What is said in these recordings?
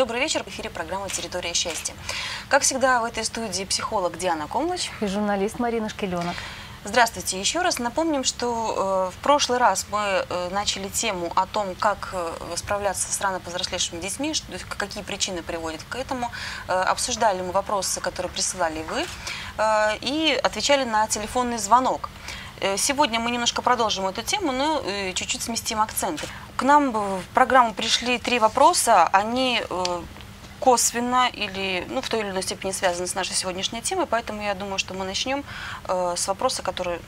Добрый вечер. В эфире программа «Территория счастья». Как всегда, в этой студии психолог Диана Комлыч. И журналист Марина Шкеленок. Здравствуйте еще раз. Напомним, что э, в прошлый раз мы э, начали тему о том, как э, справляться с рано повзрослевшими детьми, какие причины приводят к этому. Обсуждали мы вопросы, которые присылали вы, и отвечали на телефонный звонок. Э, Сегодня мы немножко продолжим эту тему, но э, чуть-чуть сместим акценты. К нам в программу пришли три вопроса. Они э, косвенно или ну, в той или иной степени связаны с нашей сегодняшней темой, поэтому я думаю, что мы начнем э, с вопроса, который,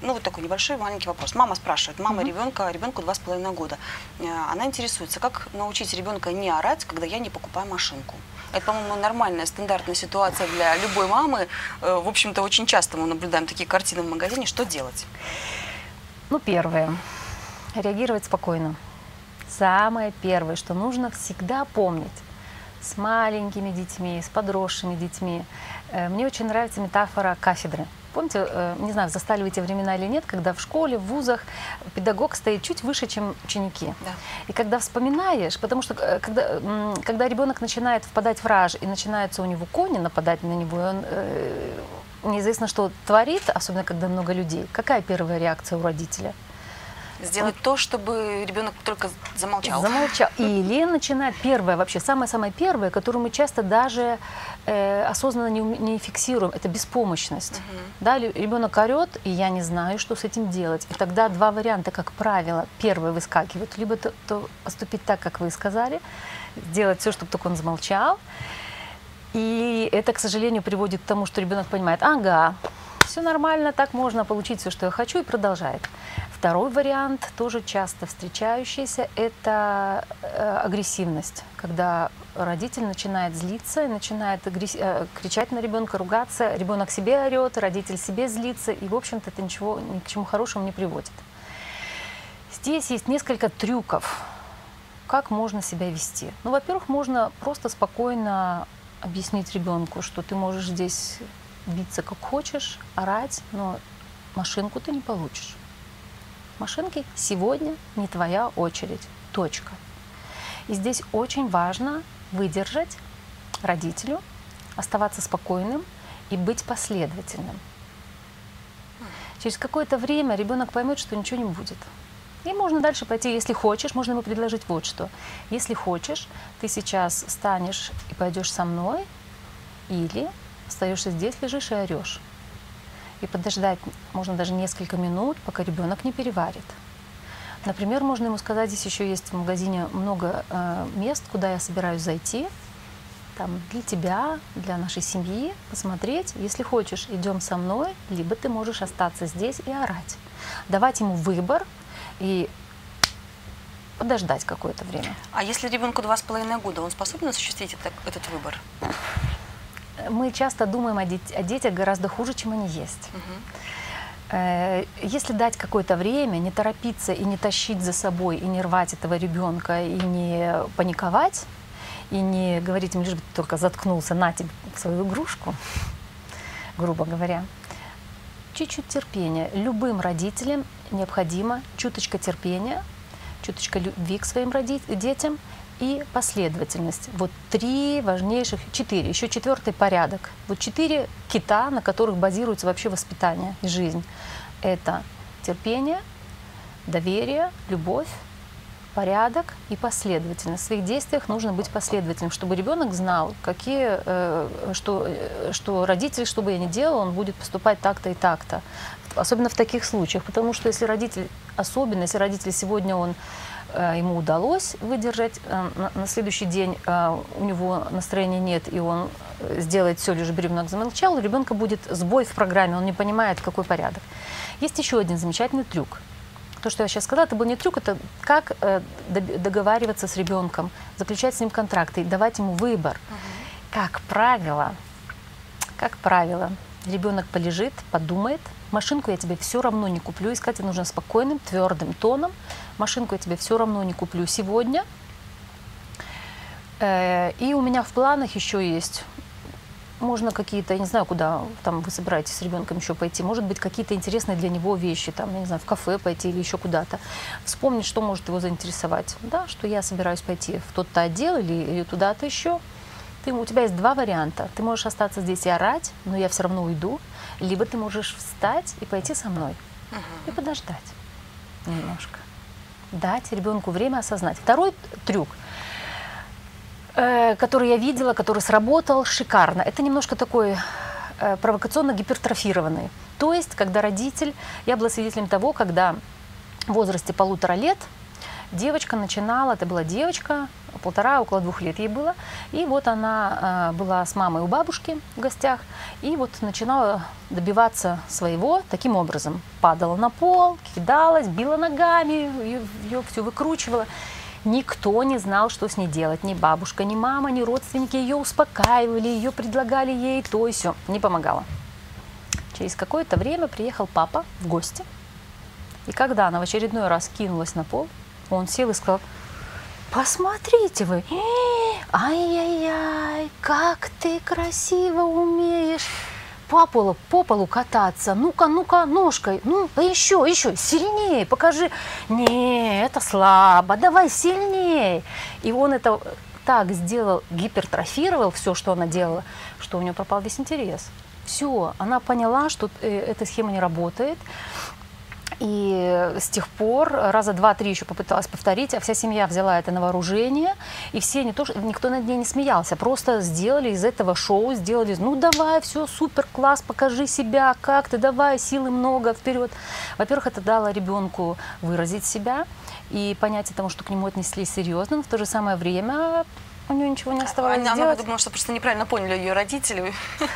ну вот такой небольшой маленький вопрос. Мама спрашивает, мама ребенка, ребенку два с половиной года. Э, Она интересуется, как научить ребенка не орать, когда я не покупаю машинку. Это, по-моему, нормальная, стандартная ситуация для любой мамы. Э, В общем-то, очень часто мы наблюдаем такие картины в магазине. Что делать? Ну, первое. Реагировать спокойно. Самое первое, что нужно всегда помнить с маленькими детьми, с подросшими детьми. Э, Мне очень нравится метафора кафедры. Помните, э, не знаю, застали вы те времена или нет, когда в школе, в вузах педагог стоит чуть выше, чем ученики. Да. И когда вспоминаешь, потому что э, когда, когда ребенок начинает впадать в раж и начинаются у него кони нападать на него, он э, неизвестно, что творит, особенно когда много людей, какая первая реакция у родителя? Сделать то, чтобы ребенок только замолчал. Замолчал. Или начинает первое, вообще самое-самое первое, которое мы часто даже э, осознанно не, не фиксируем, это беспомощность. Мгм. Да, ребенок орет, и я не знаю, что с этим делать. И тогда два варианта, как правило. Первый выскакивают, либо то, то поступить так, как вы сказали, сделать все, чтобы только он замолчал. И это, к сожалению, приводит к тому, что ребенок понимает, ага, все нормально, так можно получить все, что я хочу, и продолжает. Второй вариант, тоже часто встречающийся, это э, агрессивность, когда родитель начинает злиться, начинает э, кричать на ребенка, ругаться, ребенок себе орет, родитель себе злится, и, в общем-то, это ничего, ни к чему хорошему не приводит. Здесь есть несколько трюков, как можно себя вести. Ну, во-первых, можно просто спокойно объяснить ребенку, что ты можешь здесь биться как хочешь, орать, но машинку ты не получишь. Машинки сегодня не твоя очередь. Точка. И здесь очень важно выдержать родителю, оставаться спокойным и быть последовательным. Через какое-то время ребенок поймет, что ничего не будет. И можно дальше пойти, если хочешь, можно ему предложить вот что. Если хочешь, ты сейчас встанешь и пойдешь со мной, или остаешься здесь, лежишь и орешь. И подождать можно даже несколько минут, пока ребенок не переварит. Например, можно ему сказать, здесь еще есть в магазине много э, мест, куда я собираюсь зайти, там для тебя, для нашей семьи, посмотреть. Если хочешь, идем со мной, либо ты можешь остаться здесь и орать. Давать ему выбор и подождать какое-то время. А если ребенку два с половиной года, он способен осуществить это- этот выбор? Мы часто думаем о, дет- о детях гораздо хуже, чем они есть. Мгм. Э, Если дать какое-то время, не торопиться и не тащить за собой, и не рвать этого ребенка, и не паниковать, и не говорить ему, лишь бы ты только заткнулся, на тебе свою игрушку, грубо говоря. Чуть-чуть терпения. Любым родителям необходимо чуточка терпения, чуточка любви к своим детям и последовательность. Вот три важнейших, четыре, еще четвертый порядок. Вот четыре кита, на которых базируется вообще воспитание и жизнь. Это терпение, доверие, любовь, порядок и последовательность. В своих действиях нужно быть последовательным, чтобы ребенок знал, какие, э, что, э, что родитель, что бы я ни делал, он будет поступать так-то и так-то. Особенно в таких случаях, потому что если родитель, особенно если родитель сегодня он ему удалось выдержать, э, на, следующий день э, у него настроения нет, и он э, сделает все, лишь ребенок замолчал, у ребенка будет сбой в программе, он не понимает, какой порядок. Есть еще один замечательный трюк. То, что я сейчас сказала, это был не трюк, это как э, дог- договариваться с ребенком, заключать с ним контракты, давать ему выбор. Как правило, как правило, ребенок полежит, подумает, машинку я тебе все равно не куплю, искать нужно спокойным, твердым тоном, машинку я тебе все равно не куплю сегодня. Э, И у меня в планах еще есть можно какие-то, я не знаю, куда там вы собираетесь с ребенком еще пойти, может быть, какие-то интересные для него вещи, там, я не знаю, в кафе пойти или еще куда-то. Вспомнить, что может его заинтересовать. Да, что я собираюсь пойти в тот-то отдел или, или туда-то еще. Ты, у тебя есть два варианта. Ты можешь остаться здесь и орать, но я все равно уйду. Либо ты можешь встать и пойти со мной. И подождать немножко. Дать ребенку время осознать. Второй трюк – Э, который я видела, который сработал шикарно. Это немножко такой э, провокационно гипертрофированный. То есть, когда родитель, я была свидетелем того, когда в возрасте полутора лет девочка начинала, это была девочка, полтора, около двух лет ей было, и вот она э, была с мамой у бабушки в гостях, и вот начинала добиваться своего таким образом. Падала на пол, кидалась, била ногами, ее, все выкручивала. Никто не знал, что с ней делать. Ни бабушка, ни мама, ни родственники ее успокаивали, ее предлагали ей то и все. Не помогало. Через какое-то время приехал папа в гости. И когда она в очередной раз кинулась на пол, он сел и сказал, посмотрите вы, ай-яй-яй, как ты красиво умеешь по полу, по полу кататься. Ну-ка, ну-ка, ножкой. Ну, еще, еще, сильнее, покажи. Не, это слабо, давай сильнее. И он это так сделал, гипертрофировал все, что она делала, что у нее пропал весь интерес. Все, она поняла, что э, эта схема не работает. И с тех пор раза два-три еще попыталась повторить, а вся семья взяла это на вооружение, и все, не то, никто над ней не смеялся, просто сделали из этого шоу, сделали, ну давай, все, супер, класс, покажи себя, как ты, давай, силы много, вперед. Во-первых, это дало ребенку выразить себя и понять тому, что к нему отнеслись серьезно, но в то же самое время у нее ничего не оставалось она, делать. Она думала, что просто неправильно поняли ее родители.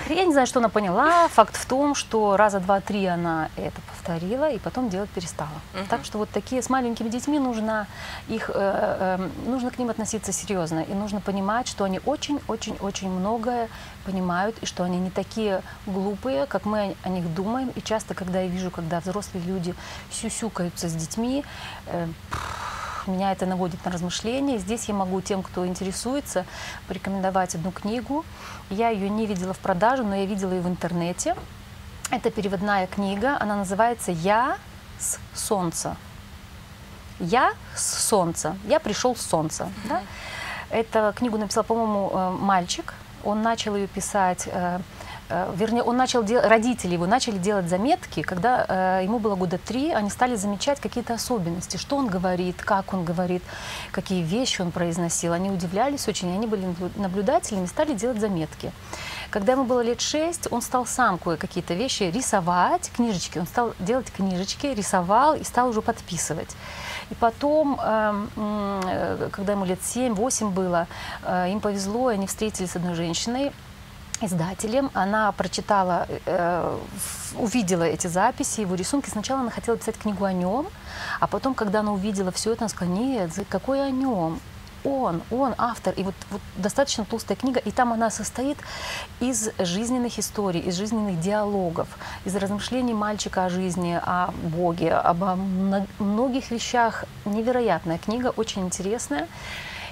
Я не знаю, что она поняла. Факт в том, что раза два-три она это повторила и потом делать перестала. Угу. Так что вот такие с маленькими детьми нужно их, э, э, нужно к ним относиться серьезно и нужно понимать, что они очень-очень-очень многое понимают и что они не такие глупые, как мы о них думаем. И часто, когда я вижу, когда взрослые люди сюсюкаются с детьми, э, меня это наводит на размышления. Здесь я могу тем, кто интересуется, порекомендовать одну книгу. Я ее не видела в продаже, но я видела ее в интернете. Это переводная книга, она называется «Я с солнца». «Я с солнца». «Я пришел с солнца». Да? Эту книгу написал, по-моему, э, мальчик. Он начал ее писать Э, вернее, он начал дел... родители его начали делать заметки, когда э, ему было года три, они стали замечать какие-то особенности, что он говорит, как он говорит, какие вещи он произносил. Они удивлялись очень, они были наблюдателями, стали делать заметки. Когда ему было лет шесть, он стал сам кое-какие-то вещи рисовать, книжечки, он стал делать книжечки, рисовал и стал уже подписывать. И потом, эм, э, когда ему лет 7-8 было, э, им повезло, они встретились с одной женщиной, издателем. Она прочитала, э, увидела эти записи, его рисунки. Сначала она хотела писать книгу о нем, а потом, когда она увидела все это, она сказала, нет, какой о нем? Он, он автор. И вот, вот достаточно толстая книга, и там она состоит из жизненных историй, из жизненных диалогов, из размышлений мальчика о жизни, о Боге, об многих вещах. Невероятная книга, очень интересная.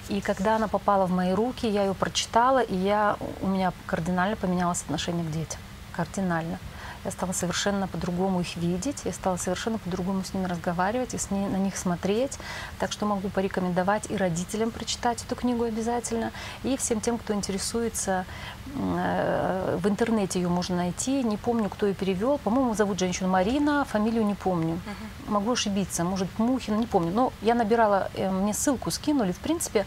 И когда она попала в мои руки, я ее прочитала, и я, у меня кардинально поменялось отношение к детям. Кардинально. Я стала совершенно по-другому их видеть, я стала совершенно по-другому с ними разговаривать и с ней, на них смотреть. Так что могу порекомендовать и родителям прочитать эту книгу обязательно, и всем тем, кто интересуется. Э, в интернете ее можно найти. Не помню, кто ее перевел. По-моему, зовут женщину Марина, фамилию не помню. Угу. Могу ошибиться, может, Мухин, не помню. Но я набирала, э, мне ссылку скинули. В принципе,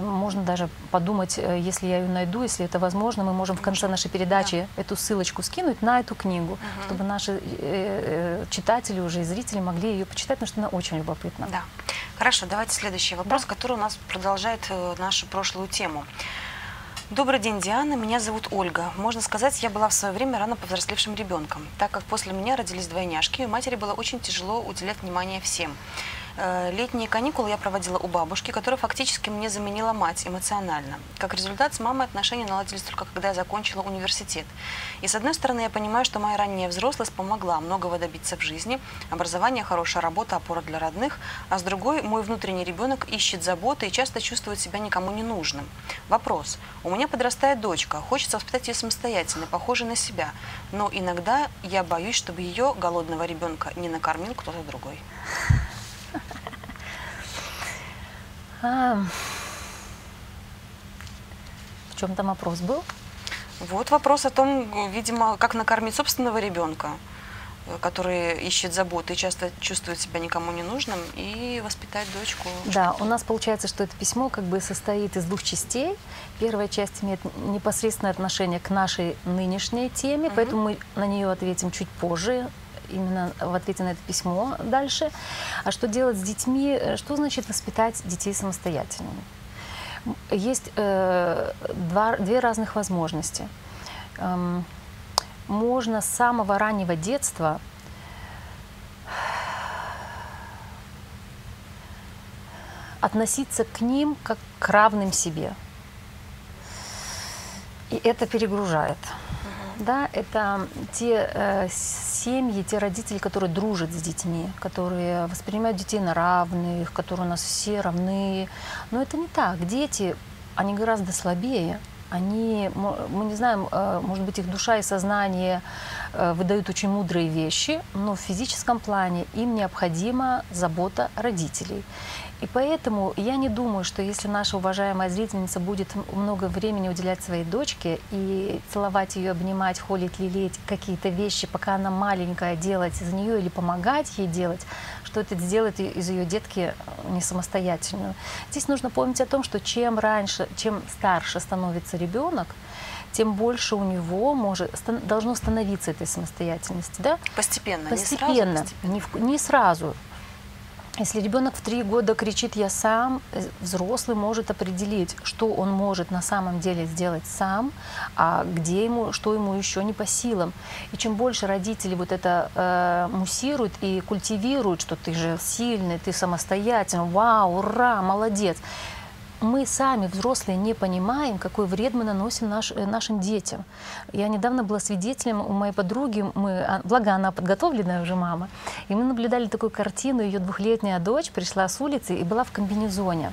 можно даже подумать, э, если я ее найду, если это возможно, мы можем в конце нашей передачи да. эту ссылочку скинуть на эту книгу, угу. чтобы наши э, э, читатели уже и зрители могли ее почитать, потому что она очень любопытна. Да. Хорошо, давайте следующий вопрос, да. который у нас продолжает нашу прошлую тему. Добрый день, Диана. Меня зовут Ольга. Можно сказать, я была в свое время рано повзрослевшим ребенком, так как после меня родились двойняшки, и матери было очень тяжело уделять внимание всем. Э, Летние каникулы я проводила у бабушки, которая фактически мне заменила мать эмоционально. Как результат, с мамой отношения наладились только когда я закончила университет. И с одной стороны, я понимаю, что моя ранняя взрослость помогла многого добиться в жизни, образование, хорошая работа, опора для родных, а с другой, мой внутренний ребенок ищет заботы и часто чувствует себя никому не нужным. Вопрос. У меня подрастает дочка, хочется воспитать ее самостоятельно, похожей на себя, но иногда я боюсь, чтобы ее, голодного ребенка, не накормил кто-то другой. А, в чем там вопрос был? Вот вопрос о том, видимо, как накормить собственного ребенка, который ищет заботы и часто чувствует себя никому не нужным, и воспитать дочку. Да, у нас получается, что это письмо как бы состоит из двух частей. Первая часть имеет непосредственное отношение к нашей нынешней теме, Мгм. поэтому мы на нее ответим чуть позже, именно в ответе на это письмо дальше. А что делать с детьми? Что значит воспитать детей самостоятельными? Есть э, два, две разных возможности. Эм, можно с самого раннего детства относиться к ним как к равным себе. И это перегружает. Да, это те э, семьи, те родители, которые дружат с детьми, которые воспринимают детей на равных, которые у нас все равны. Но это не так. Дети, они гораздо слабее. Они, мы не знаем, э, может быть, их душа и сознание выдают очень мудрые вещи, но в физическом плане им необходима забота родителей. И поэтому я не думаю, что если наша уважаемая зрительница будет много времени уделять своей дочке и целовать ее, обнимать, холить, лелеять какие-то вещи, пока она маленькая, делать за нее или помогать ей делать, что это сделает из ее детки э, не самостоятельную. Здесь нужно помнить о том, что чем раньше, чем старше становится ребенок, тем больше у него может, должно становиться этой самостоятельности. Да? Постепенно, Постепенно, не сразу, постепенно. не, в- не сразу. Если ребенок в три года кричит «я сам», э, взрослый может определить, что он может на самом деле сделать сам, а где ему, что ему еще не по силам. И чем больше родители вот это э, муссируют и культивируют, что ты же сильный, ты самостоятельный, вау, ура, молодец, мы сами, взрослые, не понимаем, какой вред мы наносим наш- э, нашим детям. Я недавно была свидетелем у моей подруги, мы, а, благо она подготовленная уже мама, и мы наблюдали такую картину, ее двухлетняя дочь пришла с улицы и была в комбинезоне.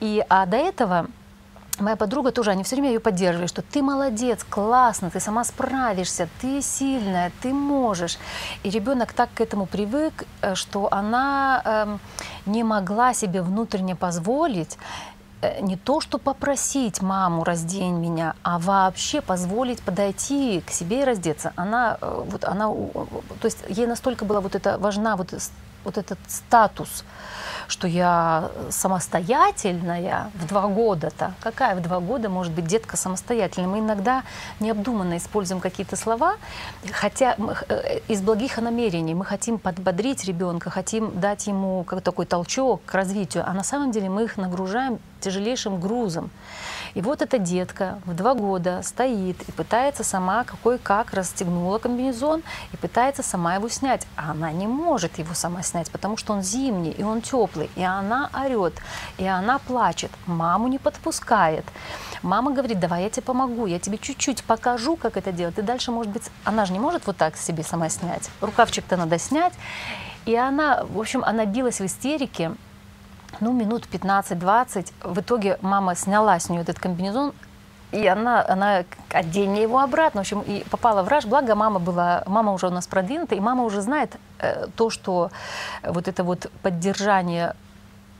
И, а до этого моя подруга тоже, они все время ее поддерживали, что ты молодец, классно, ты сама справишься, ты сильная, ты можешь. И ребенок так к этому привык, э, что она эм, не могла себе внутренне позволить э, не то, что попросить маму раздень меня, а вообще позволить подойти к себе и раздеться. Она, э, вот она, то есть ей настолько была вот это важна вот, вот этот статус, что я самостоятельная в два года-то. Какая в два года может быть детка самостоятельная? Мы иногда необдуманно используем какие-то слова, хотя мы х- э, из благих намерений мы хотим подбодрить ребенка, хотим дать ему как такой толчок к развитию, а на самом деле мы их нагружаем тяжелейшим грузом. И вот эта детка в два года стоит и пытается сама какой как расстегнула комбинезон и пытается сама его снять. А она не может его сама снять, потому что он зимний и он теплый. И она орет, и она плачет. Маму не подпускает. Мама говорит, давай я тебе помогу, я тебе чуть-чуть покажу, как это делать. И дальше, может быть, она же не может вот так себе сама снять. Рукавчик-то надо снять. И она, в общем, она билась в истерике, ну, минут 15-20. В итоге мама сняла с нее этот комбинезон, и она, она одень мне его обратно. В общем, и попала в раж. Благо, мама была, мама уже у нас продвинута, и мама уже знает э, то, что вот это вот поддержание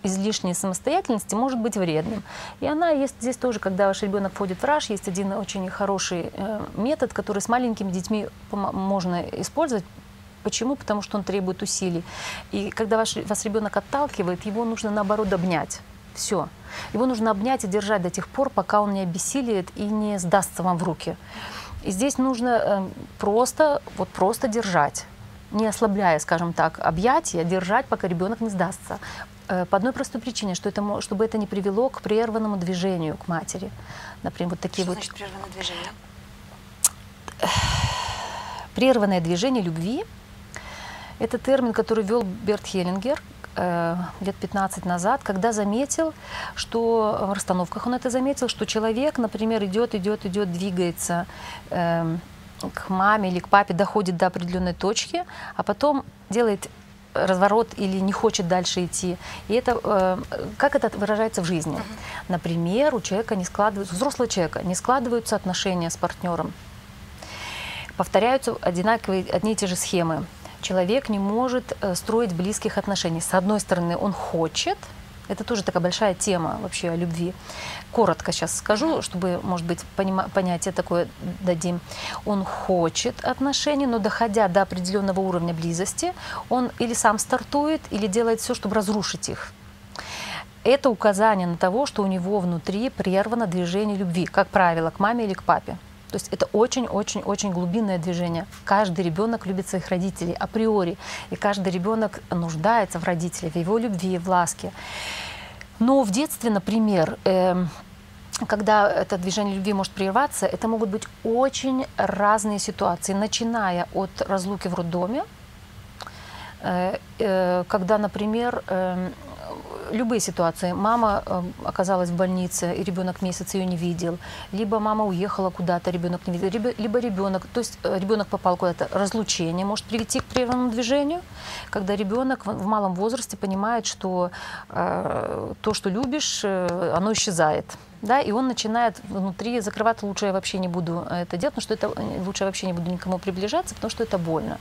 излишней самостоятельности может быть вредным. И она есть здесь тоже, когда ваш ребенок входит в раж, есть один очень хороший э, метод, который с маленькими детьми можно использовать. Почему? Потому что он требует усилий. И когда ваш, вас ребенок отталкивает, его нужно наоборот обнять. Все. Его нужно обнять и держать до тех пор, пока он не обессилиет и не сдастся вам в руки. И здесь нужно э, просто, вот просто держать, не ослабляя, скажем так, объятия, держать, пока ребенок не сдастся. Э, По одной простой причине, что это, чтобы это не привело к прерванному движению к матери. Например, вот такие Что вот значит прерванное движение? прерванное движение любви. Это термин, который ввел Берт Хеллингер. э, лет 15 назад, когда заметил, что в расстановках он это заметил, что человек, например, идет, идет, идет, двигается э, к маме или к папе, доходит до определенной точки, а потом делает разворот или не хочет дальше идти. И это, э, как это выражается в жизни? Например, у человека не складываются, взрослого человека не складываются отношения с партнером. Повторяются одинаковые, одни и те же схемы. Человек не может э, строить близких отношений. С одной стороны, он хочет, это тоже такая большая тема вообще о любви. Коротко сейчас скажу, чтобы, может быть, понима- понятие такое дадим. Он хочет отношений, но доходя до определенного уровня близости, он или сам стартует, или делает все, чтобы разрушить их. Это указание на того, что у него внутри прервано движение любви, как правило, к маме или к папе. То есть это очень-очень-очень глубинное движение. Каждый ребенок любит своих родителей априори, и каждый ребенок нуждается в родителях, в его любви, в ласке. Но в детстве, например, э, когда это движение любви может прерваться, это могут быть очень разные ситуации, начиная от разлуки в роддоме, э, э, когда, например, э, любые ситуации. Мама э, оказалась в больнице, и ребенок месяц ее не видел. Либо мама уехала куда-то, ребенок не видел. Либо, ребенок, то есть э, ребенок попал куда-то. Разлучение может привести к прерванному движению, когда ребенок в, малом возрасте понимает, что э, то, что любишь, э, оно исчезает. Да, и он начинает внутри закрывать, лучше я вообще не буду это делать, потому что это лучше я вообще не буду никому приближаться, потому что это больно.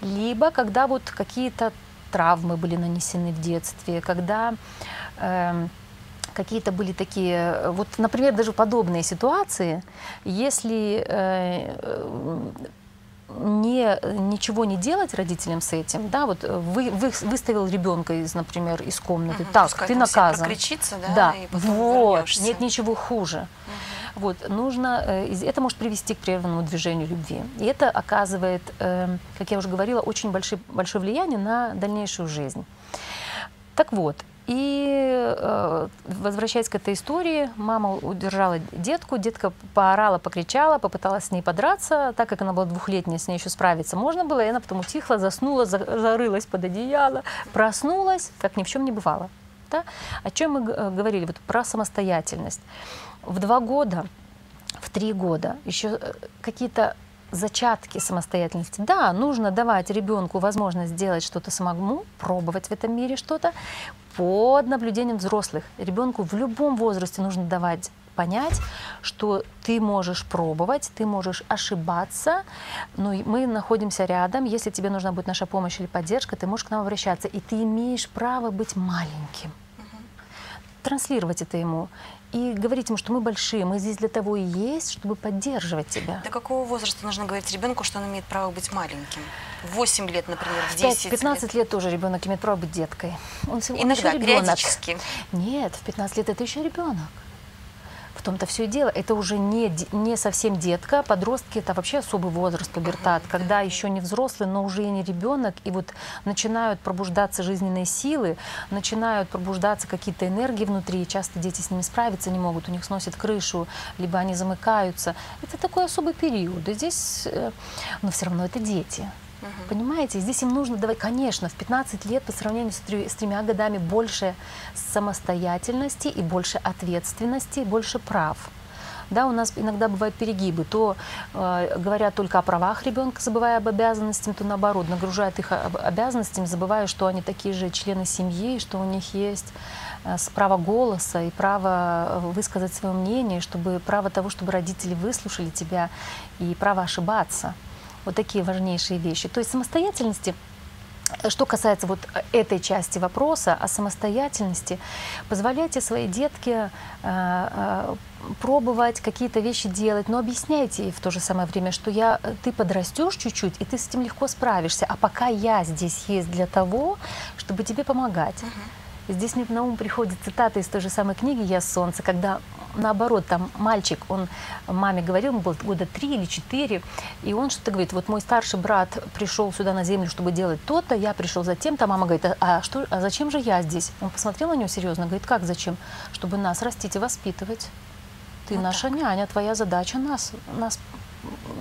Либо когда вот какие-то травмы были нанесены в детстве, когда э, какие-то были такие, вот, например, даже подобные ситуации, если э, не, ничего не делать родителям с этим, да, вот вы, вы выставил ребенка из, например, из комнаты, угу, так, ты наказан. да, да, вот, вернешься. нет ничего хуже. Угу. Вот, нужно, э, это может привести к прерванному движению любви. И это оказывает, эм, как я уже говорила, очень большое, большое влияние на дальнейшую жизнь. Так вот, и э, возвращаясь к этой истории, мама удержала детку, детка поорала, покричала, попыталась с ней подраться, так как она была двухлетняя, с ней еще справиться можно было, и она потом утихла, заснула, зарылась под одеяло, проснулась, как ни в чем не бывало. Да? О чем мы э, говорили? Вот про самостоятельность в два года, в три года еще э, какие-то зачатки самостоятельности. Да, нужно давать ребенку возможность сделать что-то самому, пробовать в этом мире что-то под наблюдением взрослых. Ребенку в любом возрасте нужно давать понять, что ты можешь пробовать, ты можешь ошибаться, но мы находимся рядом. Если тебе нужна будет наша помощь или поддержка, ты можешь к нам обращаться, и ты имеешь право быть маленьким. Транслировать это ему и говорить ему, что мы большие, мы здесь для того и есть, чтобы поддерживать тебя. До какого возраста нужно говорить ребенку, что он имеет право быть маленьким? 8 лет, например, в 10 15 лет. лет тоже ребенок имеет право быть деткой. Он, Иногда, он еще ребенок. периодически. Нет, в 15 лет это еще ребенок. В том-то все и дело. Это уже не, не совсем детка. Подростки – это вообще особый возраст, пубертат, когда еще не взрослый, но уже и не ребенок. И вот начинают пробуждаться жизненные силы, начинают пробуждаться какие-то энергии внутри. Часто дети с ними справиться не могут, у них сносит крышу, либо они замыкаются. Это такой особый период. И здесь, э, но все равно это дети. Угу. Понимаете, здесь им нужно давать, конечно, в 15 лет по сравнению с, три, с тремя годами больше самостоятельности и больше ответственности, больше прав. Да, у нас иногда бывают перегибы. То э, говорят только о правах ребенка, забывая об обязанностях, то наоборот, нагружают их обязанностями, забывая, что они такие же члены семьи, что у них есть э, право голоса и право высказать свое мнение, чтобы право того, чтобы родители выслушали тебя и право ошибаться. Вот такие важнейшие вещи. То есть самостоятельности что касается вот этой части вопроса о самостоятельности, позволяйте своей детке э, э, пробовать какие-то вещи делать, но объясняйте ей в то же самое время, что я, ты подрастешь чуть-чуть, и ты с этим легко справишься, а пока я здесь есть для того, чтобы тебе помогать. Здесь мне на ум приходит цитата из той же самой книги «Я солнце», когда наоборот, там мальчик, он маме говорил, ему было года три или четыре, и он что-то говорит, вот мой старший брат пришел сюда на землю, чтобы делать то-то, я пришел за тем, то мама говорит, а, а, что, а зачем же я здесь? Он посмотрел на него серьезно, говорит, как зачем? Чтобы нас растить и воспитывать. Ты вот наша так. няня, твоя задача нас, нас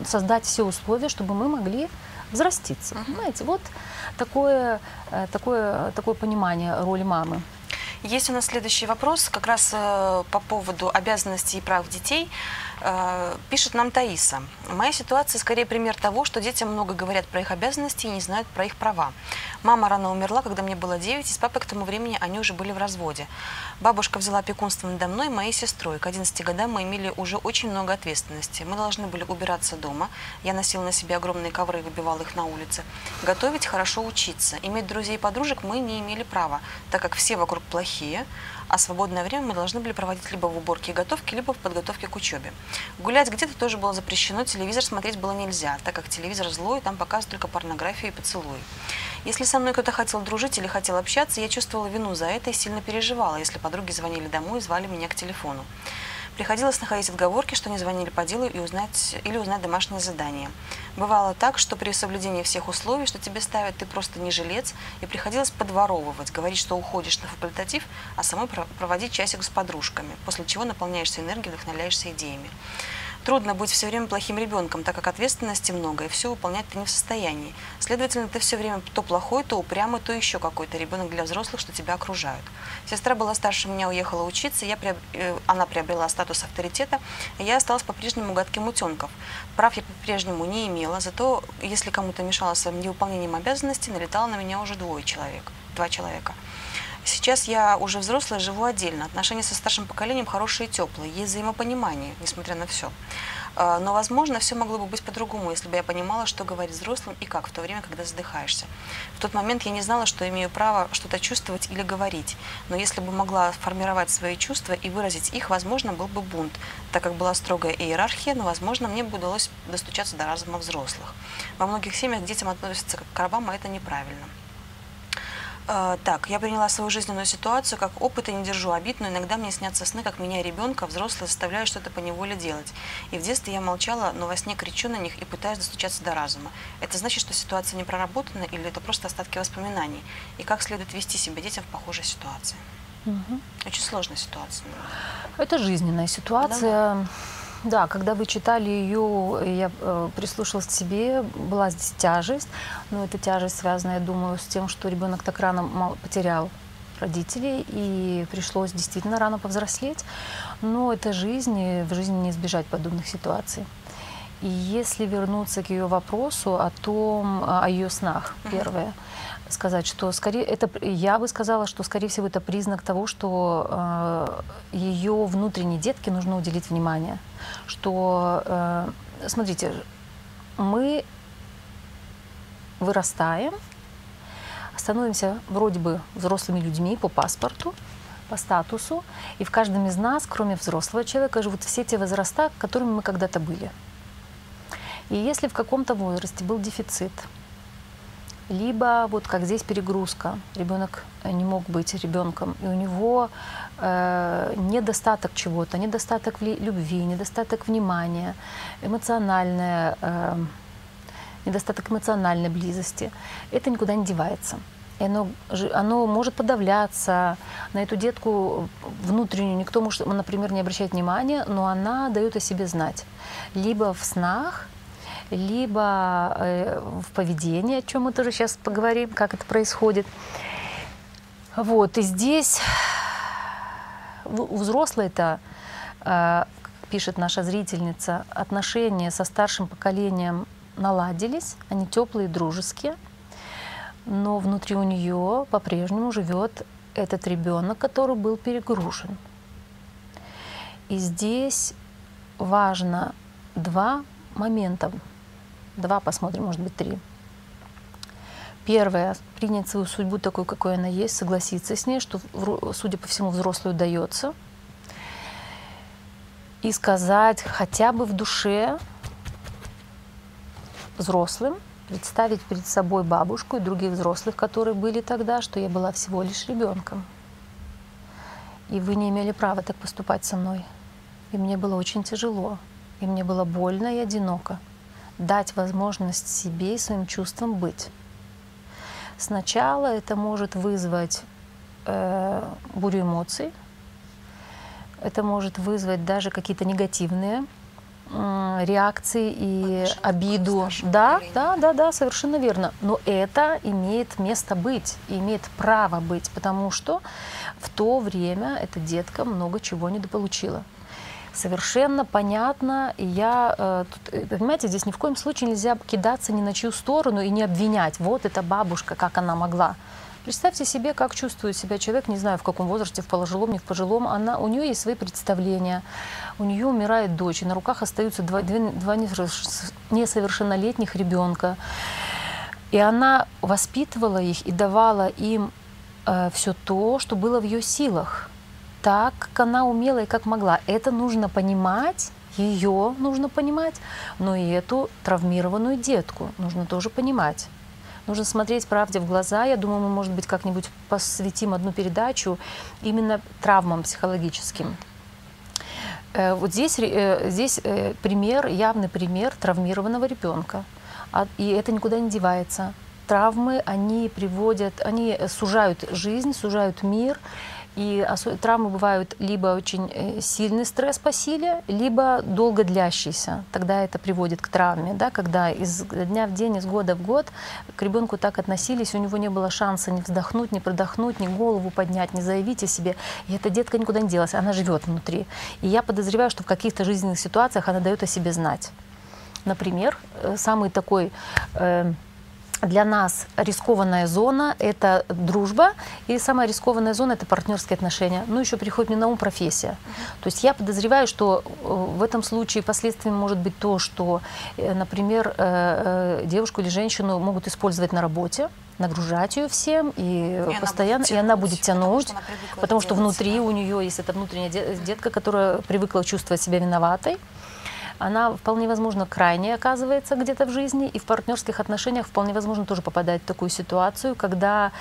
создать все условия, чтобы мы могли взраститься. Понимаете, вот такое, э, такое, такое понимание роли мамы. Есть у нас следующий вопрос, как раз э, по поводу обязанностей и прав детей. Э, пишет нам Таиса. Моя ситуация скорее пример того, что детям много говорят про их обязанности и не знают про их права. Мама рано умерла, когда мне было 9, и с папой к тому времени они уже были в разводе. Бабушка взяла опекунство надо мной и моей сестрой. К 11 годам мы имели уже очень много ответственности. Мы должны были убираться дома. Я носила на себе огромные ковры и выбивала их на улице. Готовить, хорошо учиться. Иметь друзей и подружек мы не имели права, так как все вокруг плохие, а свободное время мы должны были проводить либо в уборке и готовке, либо в подготовке к учебе. Гулять где-то тоже было запрещено, телевизор смотреть было нельзя, так как телевизор злой, там показывают только порнографию и поцелуй. Если со мной кто-то хотел дружить или хотел общаться, я чувствовала вину за это и сильно переживала, если подруги звонили домой и звали меня к телефону. Приходилось находить отговорки, что не звонили по делу и узнать, или узнать домашнее задание. Бывало так, что при соблюдении всех условий, что тебе ставят, ты просто не жилец, и приходилось подворовывать, говорить, что уходишь на факультатив, а самой проводить часик с подружками, после чего наполняешься энергией, вдохновляешься идеями. Трудно быть все время плохим ребенком, так как ответственности много, и все выполнять ты не в состоянии. Следовательно, ты все время то плохой, то упрямый, то еще какой-то ребенок для взрослых, что тебя окружают. Сестра была старше меня, уехала учиться, я приоб... Э, она приобрела статус авторитета, и я осталась по-прежнему гадким утенком. Прав я по-прежнему не имела, зато если кому-то мешала своим невыполнением обязанностей, налетало на меня уже двое человек, два человека. Сейчас я уже взрослая, живу отдельно. Отношения со старшим поколением хорошие и теплые. Есть взаимопонимание, несмотря на все. А, но, возможно, все могло бы быть по-другому, если бы я понимала, что говорить взрослым и как в то время, когда задыхаешься. В тот момент я не знала, что имею право что-то чувствовать или говорить. Но если бы могла формировать свои чувства и выразить их, возможно, был бы бунт, так как была строгая иерархия, но, возможно, мне бы удалось достучаться до разума взрослых. Во многих семьях детям относятся как к рабам, а это неправильно. А, так, я приняла свою жизненную ситуацию как опыт и не держу обид, но иногда мне снятся сны, как меня ребенка, взрослые заставляют что-то по неволе делать. И в детстве я молчала, но во сне кричу на них и пытаюсь достучаться до разума. Это значит, что ситуация не проработана или это просто остатки воспоминаний? И как следует вести себя детям в похожей ситуации? Угу. Очень сложная ситуация. Это жизненная ситуация. Да. Да, когда вы читали ее, я э, прислушалась к себе, была здесь тяжесть, но эта тяжесть связана, я думаю, с тем, что ребенок так рано потерял родителей, и пришлось действительно рано повзрослеть. Но это жизнь, и в жизни не избежать подобных ситуаций. И если вернуться к ее вопросу о том, о ее снах, первое, сказать, что скорее это я бы сказала, что скорее всего это признак того, что э, ее внутренней детке нужно уделить внимание, что э, смотрите, мы вырастаем, становимся вроде бы взрослыми людьми по паспорту, по статусу, и в каждом из нас, кроме взрослого человека, живут все те возраста, которыми мы когда-то были. И если в каком-то возрасте был дефицит, либо вот как здесь перегрузка, ребенок э, не мог быть ребенком, и у него э, недостаток чего-то, недостаток любви, недостаток внимания, эмоциональная, э, недостаток эмоциональной близости, это никуда не девается. И оно, оно может подавляться на эту детку внутреннюю. Никто, может, например, не обращает внимания, но она дает о себе знать. Либо в снах, либо э, в поведении, о чем мы тоже сейчас поговорим, как это происходит. Вот, и здесь у взрослой-то, э, пишет наша зрительница, отношения со старшим поколением наладились, они теплые, дружеские, но внутри у нее по-прежнему живет этот ребенок, который был перегружен. И здесь важно два момента два посмотрим, может быть, три. Первое, принять свою судьбу такой, какой она есть, согласиться с ней, что, судя по всему, взрослую дается. И сказать хотя бы в душе взрослым, представить перед собой бабушку и других взрослых, которые были тогда, что я была всего лишь ребенком. И вы не имели права так поступать со мной. И мне было очень тяжело. И мне было больно и одиноко дать возможность себе и своим чувствам быть. Сначала это может вызвать э, бурю эмоций, это может вызвать даже какие-то негативные реакции и обиду. Да, да, да, да, совершенно верно. Но это имеет место быть, имеет право быть, потому что в то время эта детка много чего недополучила совершенно понятно. Я, э, тут, э, понимаете, здесь ни в коем случае нельзя кидаться ни на чью сторону и не обвинять. Вот эта бабушка, как она могла. Представьте себе, как чувствует себя человек, не знаю, в каком возрасте, в пожилом, не в пожилом. Она, у нее есть свои представления. У нее умирает дочь, и на руках остаются два, два несовершеннолетних ребенка. И она воспитывала их и давала им э, все то, что было в ее силах. Так, как она умела и как могла. Это нужно понимать, ее нужно понимать, но и эту травмированную детку нужно тоже понимать. Нужно смотреть правде в глаза. Я думаю, мы, может быть, как-нибудь посвятим одну передачу именно травмам психологическим. Э, вот здесь, э, здесь э, пример, явный пример травмированного ребенка. А, и это никуда не девается. Травмы, они приводят, они сужают жизнь, сужают мир. И травмы бывают либо очень э, сильный стресс по силе, либо долго длящийся. Тогда это приводит к травме, да, когда из дня в день, из года в год к ребенку так относились, у него не было шанса ни вздохнуть, ни продохнуть, ни голову поднять, ни заявить о себе. И эта детка никуда не делась, она живет внутри. И я подозреваю, что в каких-то жизненных ситуациях она дает о себе знать. Например, э, самый такой... Э, для нас рискованная зона – это дружба, и самая рискованная зона – это партнерские отношения. Ну, еще приходит мне на ум профессия. То есть я подозреваю, что э, в этом случае последствием может быть то, что, э, например, э, девушку или женщину могут использовать на работе, нагружать ее всем, и, и постоянно, она и она будет тянуть, потому что, потому что внутри у нее есть эта внутренняя детка, которая привыкла чувствовать себя виноватой она вполне возможно крайне оказывается где-то в жизни, и в партнерских отношениях вполне возможно тоже попадает в такую ситуацию, когда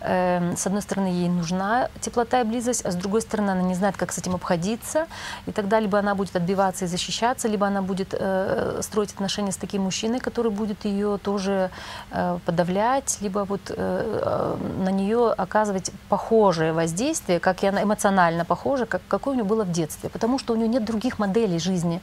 э, с одной стороны ей нужна теплота и близость, а с другой стороны она не знает, как с этим обходиться, и тогда либо она будет отбиваться и защищаться, либо она будет э, строить отношения с таким мужчиной, который будет ее тоже э, подавлять, либо вот э, э, на нее оказывать похожее воздействие, как и она эмоционально похоже, как, какое у нее было в детстве, потому что у нее нет других моделей жизни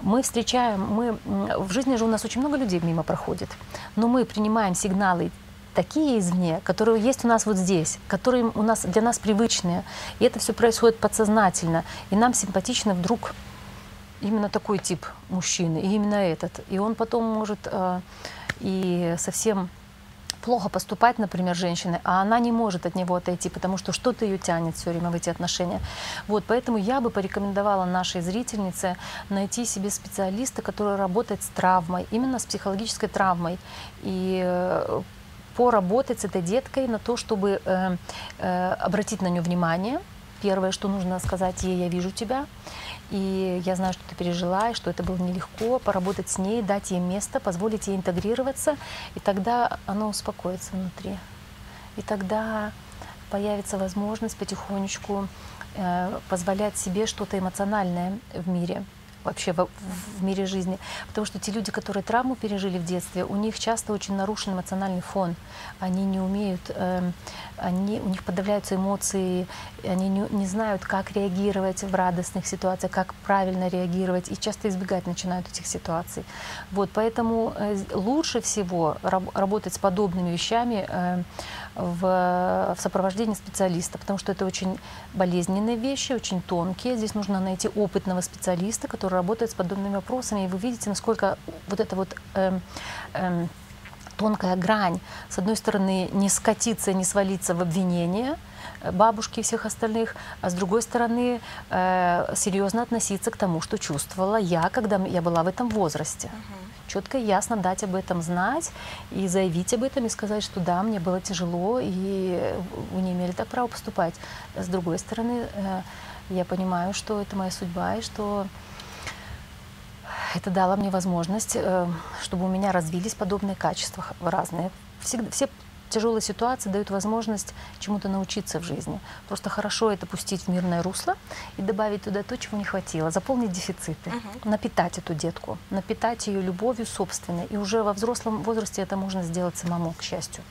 мы встречаем, мы, в жизни же у нас очень много людей мимо проходит, но мы принимаем сигналы такие извне, которые есть у нас вот здесь, которые у нас, для нас привычные. И это все происходит подсознательно. И нам симпатично вдруг именно такой тип мужчины, и именно этот. И он потом может э, и совсем плохо поступать, например, женщины, а она не может от него отойти, потому что что-то ее тянет все время в эти отношения. Вот, поэтому я бы порекомендовала нашей зрительнице найти себе специалиста, который работает с травмой, именно с психологической травмой. И э, поработать с этой деткой на то, чтобы э, э, обратить на нее внимание. Первое, что нужно сказать ей, я вижу тебя. И я знаю, что ты пережила, и что это было нелегко, поработать с ней, дать ей место, позволить ей интегрироваться, и тогда оно успокоится внутри. И тогда появится возможность потихонечку э, позволять себе что-то эмоциональное в мире вообще в, в мире жизни. Потому что те люди, которые травму пережили в детстве, у них часто очень нарушен эмоциональный фон. Они не умеют, э, они, у них подавляются эмоции, они не, не знают, как реагировать в радостных ситуациях, как правильно реагировать, и часто избегать начинают этих ситуаций. Вот, поэтому э, лучше всего раб, работать с подобными вещами э, в, в сопровождении специалиста, потому что это очень болезненные вещи, очень тонкие. Здесь нужно найти опытного специалиста, который работает с подобными вопросами, и вы видите, насколько вот это вот э, э, тонкая грань, с одной стороны, не скатиться, не свалиться в обвинение, э, бабушки и всех остальных, а с другой стороны э, серьезно относиться к тому, что чувствовала я, когда я была в этом возрасте. Четко и ясно дать об этом знать и заявить об этом и сказать, что да, мне было тяжело, и вы не имели так права поступать. С другой стороны, э, я понимаю, что это моя судьба, и что это дало мне возможность, э, чтобы у меня развились подобные качества разные. Всегда, все тяжелые ситуации дают возможность чему-то научиться в жизни. Просто хорошо это пустить в мирное русло и добавить туда то, чего не хватило, заполнить дефициты, угу. напитать эту детку, напитать ее любовью собственной. И уже во взрослом возрасте это можно сделать самому, к счастью.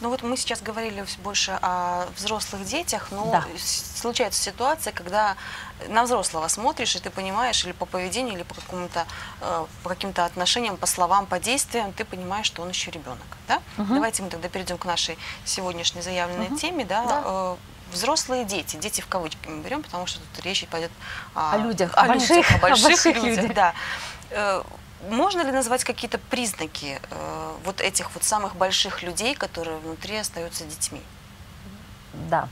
Ну вот мы сейчас говорили больше о взрослых детях, но да. случается ситуация, когда на взрослого смотришь, и ты понимаешь, или по поведению, или по какому-то, э, по каким-то отношениям, по словам, по действиям, ты понимаешь, что он еще ребенок. Да? Мгм. Давайте мы тогда перейдем к нашей сегодняшней заявленной Мгм. теме. Да? Да. Э, Взрослые дети, дети в кавычки мы берем, потому что тут речь пойдет О людях, о, о больших- людях, о о больших, больших людях. людях. Да. Э, Можно ли назвать какие-то признаки э, вот этих вот самых больших людей, которые внутри остаются детьми? Да.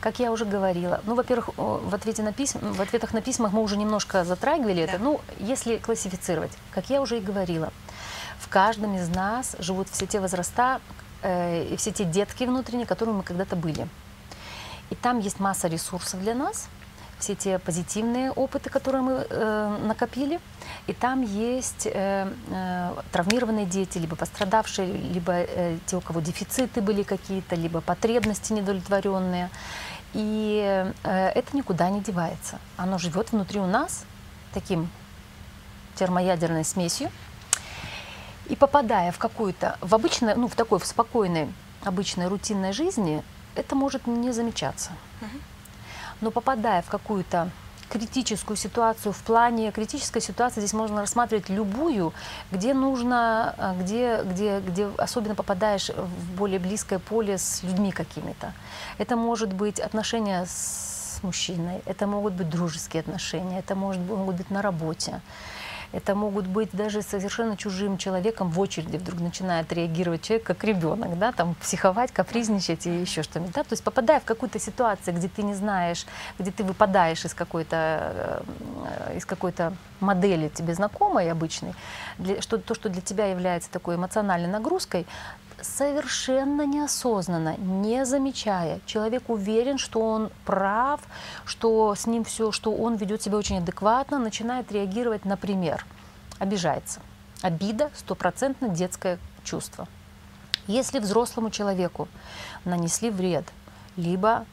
Как я уже говорила, ну, во-первых, в, ответе на письма, в ответах на письмах мы уже немножко затрагивали это. Да. Ну, если классифицировать, как я уже и говорила, в каждом из нас живут все те возраста э, и все те детки внутренние, которыми мы когда-то были. И там есть масса ресурсов для нас, все те позитивные опыты, которые мы э, накопили. И там есть э, э, травмированные дети, либо пострадавшие, либо э, те, у кого дефициты были какие-то, либо потребности недовлетворенные. И э, это никуда не девается. Оно живет внутри у нас таким термоядерной смесью. И попадая в какую-то, в обычной, ну, в такой, в спокойной, обычной рутинной жизни, это может не замечаться. Мгм. Но попадая в какую-то критическую ситуацию, в плане критической ситуации здесь можно рассматривать любую, где нужно, а, где, где, где особенно попадаешь в более близкое поле с людьми какими-то. Это может быть отношения с мужчиной, это могут быть дружеские отношения, это может, могут быть на работе. Это могут быть даже совершенно чужим человеком в очереди вдруг начинает реагировать человек как ребенок, да, там психовать, капризничать и еще что-нибудь. Да? То есть попадая в какую-то ситуацию, где ты не знаешь, где ты выпадаешь из какой-то э, из какой-то модели тебе знакомой обычной, для, что, то, что для тебя является такой эмоциональной нагрузкой, совершенно неосознанно, не замечая. Человек уверен, что он прав, что с ним все, что он ведет себя очень адекватно, начинает реагировать, например, обижается. Обида – стопроцентно детское чувство. Если взрослому человеку нанесли вред, либо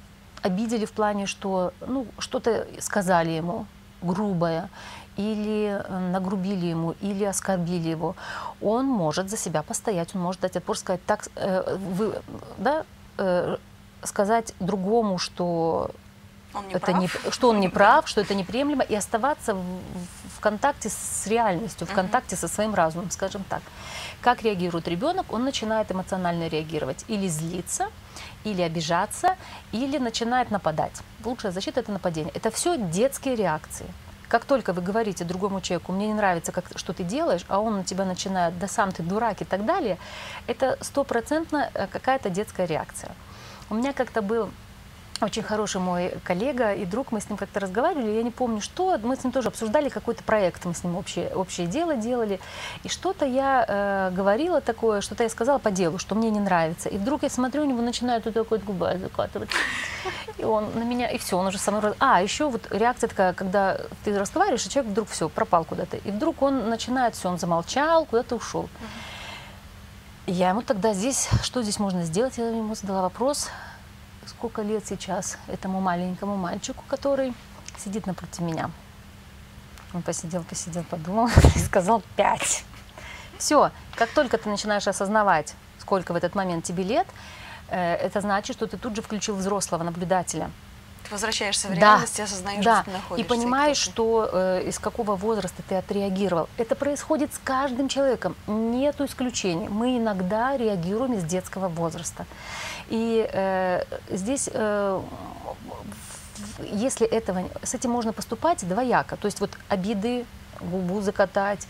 обидели в плане, что ну, что-то сказали ему грубое, или э, нагрубили ему, или оскорбили его, он может за себя постоять, он может дать отпор, сказать так, э, вы, да, э, сказать другому, что Он не это прав? не, что он не прав, что это неприемлемо, и оставаться в, в- контакте с реальностью, в контакте со своим разумом, скажем так. Как реагирует ребенок? Он начинает эмоционально реагировать, или злиться, или обижаться, или начинает нападать. Лучшая защита это нападение. Это все детские реакции. Как только вы говорите другому человеку, мне не нравится, как, что ты делаешь, а он на тебя начинает, да сам ты дурак и так далее, это стопроцентно э, какая-то детская реакция. У меня как-то был очень хороший мой коллега и друг, мы с ним как-то разговаривали, я не помню что, мы с ним тоже обсуждали какой-то проект, мы с ним общее, общее дело делали, и что-то я э, говорила такое, что-то я сказала по делу, что мне не нравится, и вдруг я смотрю, у него начинает вот такой вот губа закатываться, и он на меня, и все, он уже со мной, а, еще вот реакция такая, когда ты разговариваешь, и человек вдруг все, пропал куда-то, и вдруг он начинает, все, он замолчал, куда-то ушел. Я ему тогда здесь, что здесь можно сделать, я ему задала вопрос, сколько лет сейчас этому маленькому мальчику, который сидит напротив меня. Он посидел, посидел, подумал и сказал пять. Все, как только ты начинаешь осознавать, сколько в этот момент тебе лет, э, это значит, что ты тут же включил взрослого наблюдателя. Ты возвращаешься в Да, реальность и осознаешь, да. где ты находишься. И понимаешь, ты. что э, из какого возраста ты отреагировал. Это происходит с каждым человеком. Нету исключений. Мы иногда реагируем из детского возраста. И э, здесь, э, если этого, с этим можно поступать двояко. То есть вот обиды, губу закатать,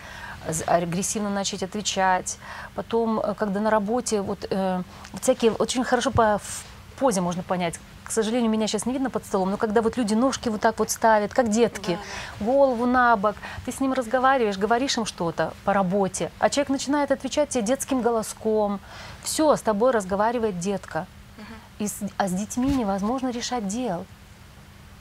агрессивно начать отвечать. Потом, э, когда на работе, вот э, всякие, очень хорошо по в позе можно понять. К сожалению, меня сейчас не видно под столом, но когда вот люди ножки вот так вот ставят, как детки, голову на бок, ты с ним разговариваешь, говоришь им что-то по работе, а человек начинает отвечать тебе детским голоском. Все, с тобой разговаривает детка. И с- а с детьми невозможно решать дел.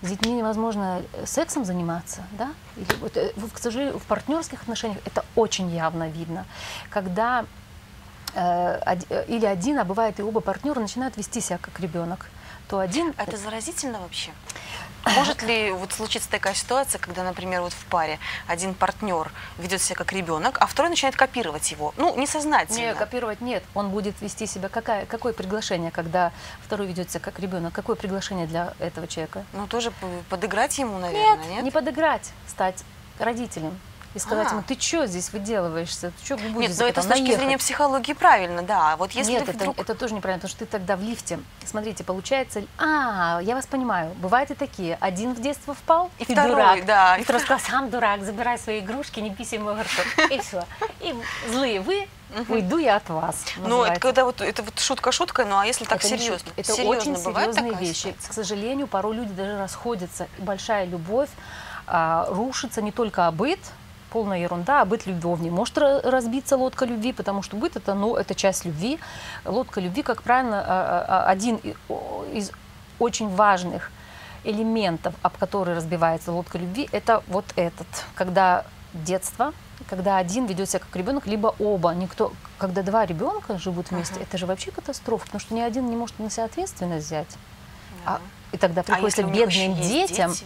С детьми невозможно э, сексом заниматься, да? Или вот, э, к сожалению, в партнерских отношениях это очень явно видно, когда э, или один, а бывает и оба партнера начинают вести себя как ребенок, то один А Это заразительно вообще? Может ли вот случиться такая ситуация, когда, например, вот в паре один партнер ведет себя как ребенок, а второй начинает копировать его? Ну, несознательно. Не, копировать нет. Он будет вести себя. Какая, какое приглашение, когда второй ведет себя как ребенок? Какое приглашение для этого человека? Ну, тоже подыграть ему, наверное, нет? не подыграть, стать родителем. И сказать А. ему, ты что здесь выделываешься? Ты что губу Нет, но это с точки наехать?» зрения психологии правильно, да. Вот если Нет, это, вдруг... это тоже неправильно, потому что ты тогда в лифте. Смотрите, получается, а, я вас понимаю, бывают и такие. Один в детство впал, И ты второй, дурак. да, и второй сказал, сам дурак, забирай свои игрушки, не писай в мой горшок. И все. И злые вы, уйду я от вас. Ну, это когда вот это вот шутка шуткой, ну а если так Это не серьезно? шутки, Это Серьезно очень серьезные вещи. ситуация? К сожалению, порой люди даже расходятся. И большая любовь а, рушится не только о быт, полная ерунда, а быт любовный. Может ра- разбиться лодка любви, потому что быт это, ну, это часть любви. Лодка любви, как правильно, а, а, а, один из очень важных элементов, об которые разбивается лодка любви, это вот этот, когда детство, когда один ведет себя как ребенок, либо оба, никто, когда два ребенка живут вместе, Ага. это же вообще катастрофа, потому что ни один не может на себя ответственность взять. Да. А, и тогда А приходится еще бедным детям, дети?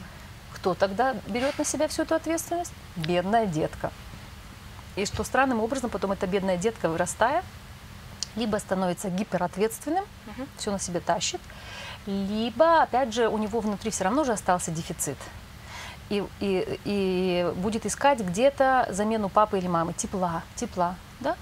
Кто тогда берет на себя всю эту ответственность? Бедная детка. И что странным образом потом эта бедная детка, вырастая, либо становится гиперответственным, Мгм. все на себе тащит, либо, опять же, у него внутри все равно же остался дефицит. И, и, и будет искать где-то замену папы или мамы, тепла, тепла, да?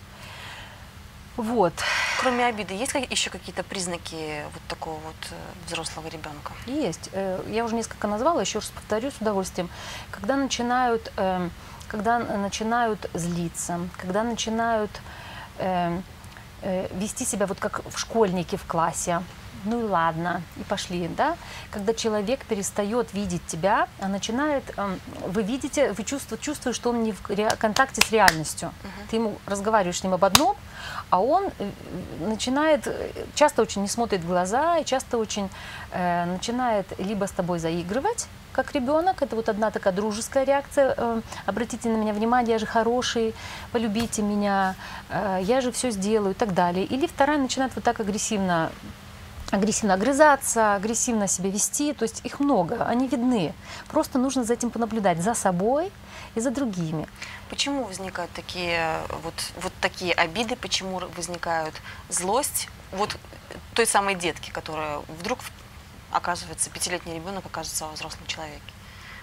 Вот. Кроме обиды, есть еще какие-то признаки вот такого вот э, взрослого ребенка? Есть. Э, Я уже несколько назвала, еще раз повторю с удовольствием. Когда начинают, эм, когда начинают злиться, когда начинают эм, э, вести себя вот как в школьнике в классе, ну и ладно, и пошли, да? Когда человек перестает видеть тебя, а начинает, эм, вы видите, вы чувствуете, чувствуете, что он не в контакте с реальностью. Ты ему разговариваешь с ним об одном, а он э, начинает, э, часто очень не смотрит в глаза, и часто очень э, начинает либо с тобой заигрывать, как ребенок, это вот одна такая дружеская реакция, э, обратите на меня внимание, я же хороший, полюбите меня, э, я же все сделаю и так далее. Или вторая начинает вот так агрессивно агрессивно огрызаться, агрессивно себя вести, то есть их много, они видны. Просто нужно за этим понаблюдать, за собой и за другими. Почему возникают такие вот, вот такие обиды, почему возникают злость вот той самой детки, которая вдруг оказывается, пятилетний ребенок оказывается во взрослом человеке?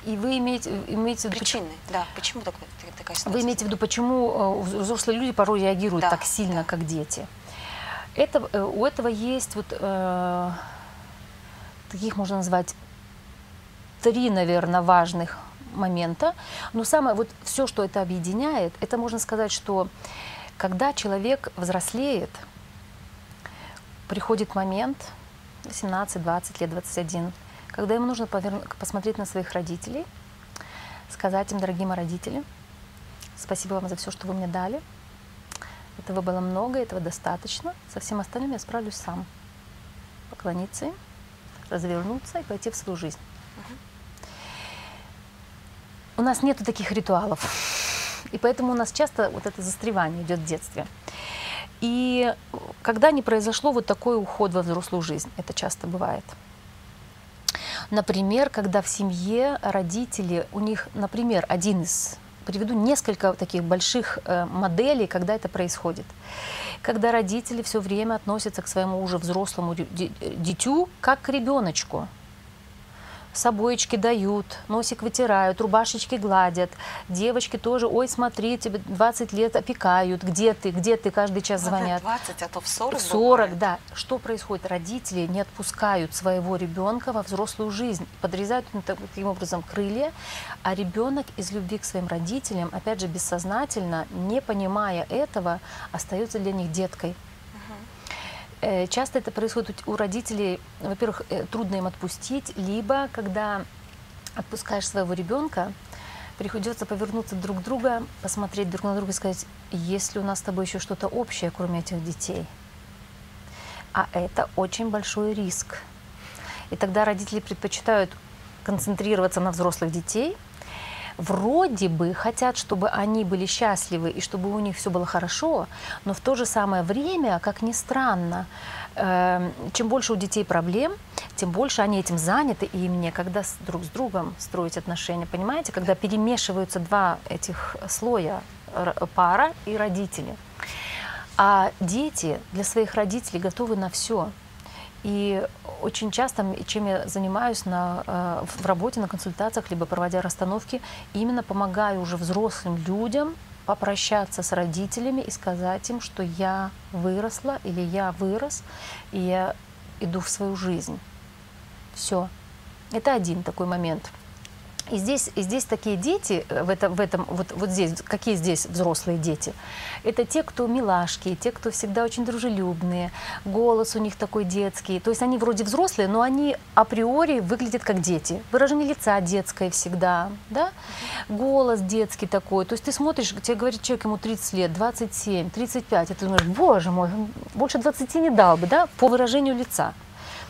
И вы имеете, имеете в виду, Причины, да, почему такой, такая ситуация? Вы имеете в виду, почему э, взрослые люди порой реагируют Да, так сильно, да. как дети? Это, э, у этого есть вот э, таких можно назвать три, наверное, важных момента. Но самое вот все, что это объединяет, это можно сказать, что когда человек взрослеет, приходит момент 17, 20 лет, 21, когда ему нужно поверну- посмотреть на своих родителей, сказать им, дорогие мои родители, спасибо вам за все, что вы мне дали. Этого было много, этого достаточно. Со всем остальным я справлюсь сам. Поклониться им, развернуться и пойти в свою жизнь. У нас нету таких ритуалов. И поэтому у нас часто вот это застревание идет в детстве. И когда не произошло вот такой уход во взрослую жизнь, это часто бывает. Например, когда в семье родители, у них, например, один из, приведу несколько таких больших э, моделей, когда это происходит. Когда родители все время относятся к своему уже взрослому дитю как к ребеночку. С обоечки дают, носик вытирают, рубашечки гладят. Девочки тоже, ой, смотри, тебе 20 лет опекают, где ты, где ты, каждый час звонят. 20, а то в 40 40, бывает. да. Что происходит? Родители не отпускают своего ребенка во взрослую жизнь, подрезают таким образом крылья, а ребенок из любви к своим родителям, опять же, бессознательно, не понимая этого, остается для них деткой. Э, Часто это происходит у родителей, во-первых, э, трудно им отпустить, либо когда отпускаешь своего ребенка, приходится повернуться друг к другу, посмотреть друг на друга и сказать, есть ли у нас с тобой еще что-то общее, кроме этих детей. А это очень большой риск. И тогда родители предпочитают концентрироваться на взрослых детей, вроде бы хотят, чтобы они были счастливы и чтобы у них все было хорошо, но в то же самое время, как ни странно, э, чем больше у детей проблем, тем больше они этим заняты, и им некогда друг с другом строить отношения, понимаете, когда перемешиваются два этих слоя, пара и родители. А дети для своих родителей готовы на все. И очень часто, чем я занимаюсь на, э, в работе, на консультациях, либо проводя расстановки, именно помогаю уже взрослым людям попрощаться с родителями и сказать им, что я выросла или я вырос, и я иду в свою жизнь. Все. Это один такой момент. И здесь, и здесь такие дети, э, в, это, в этом, вот, вот здесь, какие здесь взрослые дети? Это те, кто милашки, те, кто всегда очень дружелюбные, голос у них такой детский. То есть они вроде взрослые, но они априори выглядят как дети. Выражение лица детское всегда, да? Голос детский такой. То есть ты смотришь, тебе говорит человек, ему 30 лет, 27, 35, и ты думаешь, боже мой, больше 20 не дал бы, да, по выражению лица.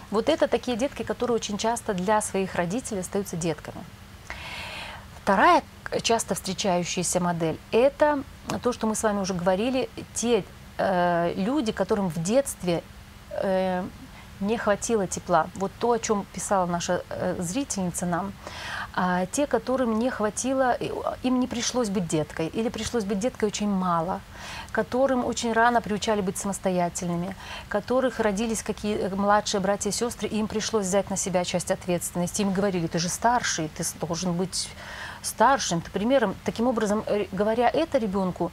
Вот это такие детки, которые очень часто для своих родителей остаются детками. Вторая часто встречающаяся модель – это то, что мы с вами уже говорили, те э, люди, которым в детстве э, не хватило тепла. Вот то, о чем писала наша э, зрительница нам. А те, которым не хватило, им не пришлось быть деткой, или пришлось быть деткой очень мало, которым очень рано приучали быть самостоятельными, которых родились какие э, младшие братья и сестры, и им пришлось взять на себя часть ответственности. Им говорили, ты же старший, ты должен быть старшим, примером. Таким образом, э, говоря это ребенку,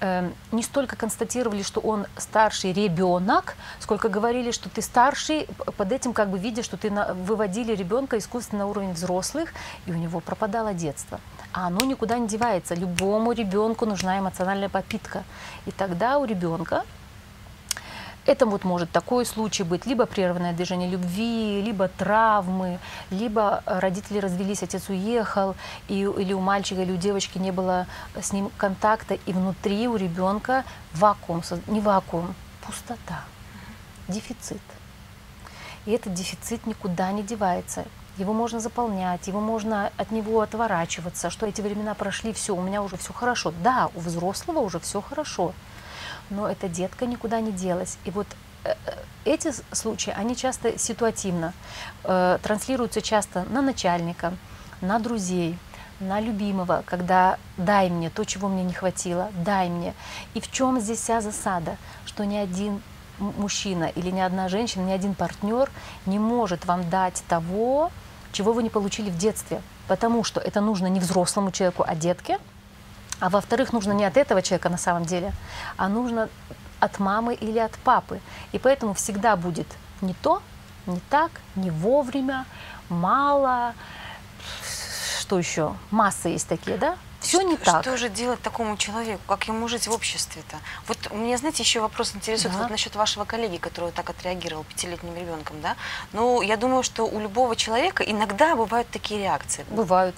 эм, не столько констатировали, что он старший ребенок, сколько говорили, что ты старший, под этим как бы видя, что ты на, выводили ребенка искусственно на уровень взрослых, и у него пропадало детство. А оно никуда не девается. Любому ребенку нужна эмоциональная подпитка. И тогда у ребенка это вот может такой случай быть, либо прерванное движение любви, либо травмы, либо родители развелись, отец уехал, и, или у мальчика или у девочки не было с ним контакта, и внутри у ребенка вакуум, не вакуум, пустота, дефицит. И этот дефицит никуда не девается. Его можно заполнять, его можно от него отворачиваться, что эти времена прошли, все, у меня уже все хорошо. Да, у взрослого уже все хорошо но эта детка никуда не делась. И вот э, э, эти случаи, они часто ситуативно, э, транслируются часто на начальника, на друзей, на любимого, когда дай мне то, чего мне не хватило, дай мне. И в чем здесь вся засада, что ни один мужчина или ни одна женщина, ни один партнер не может вам дать того, чего вы не получили в детстве, потому что это нужно не взрослому человеку, а детке – а во-вторых, нужно не от этого человека на самом деле, а нужно от мамы или от папы. И поэтому всегда будет не то, не так, не вовремя, мало, что еще? Масса есть такие, да? Все не так. Что же делать такому человеку? Как ему жить в обществе-то? Вот мне, знаете, еще вопрос интересует да. вот насчет вашего коллеги, который так отреагировал пятилетним ребенком, да? Ну, я думаю, что у любого человека иногда бывают такие реакции. Бывают.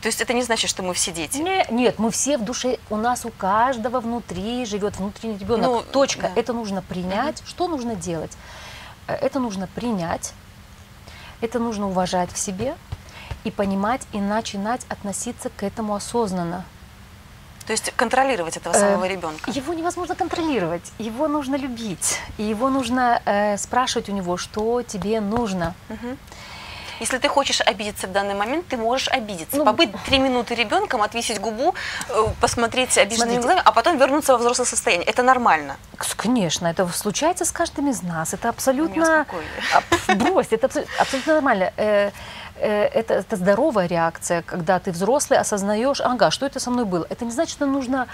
То есть это не значит, что мы все дети? Не, нет, мы все в душе, у нас у каждого внутри живет внутренний ребенок. Ну, Точка. Да. Это нужно принять. Угу. Что нужно делать? Э, это нужно принять, это нужно уважать в себе и понимать, и начинать относиться к этому осознанно. То есть контролировать этого самого э, ребенка? Его невозможно контролировать, его нужно любить, и его нужно э, спрашивать у него, что тебе нужно. Угу. Если ты хочешь обидеться в данный момент, ты можешь обидеться. Ну, Побыть три минуты ребенком, отвесить губу, э, посмотреть обиженными глазами, а потом вернуться во взрослое состояние. Это нормально. Конечно, это случается с каждым из нас. Это абсолютно... Брось, это абсолютно нормально. Э, это, это здоровая реакция, когда ты взрослый осознаешь, ага, что это со мной было. Это не значит, что нужно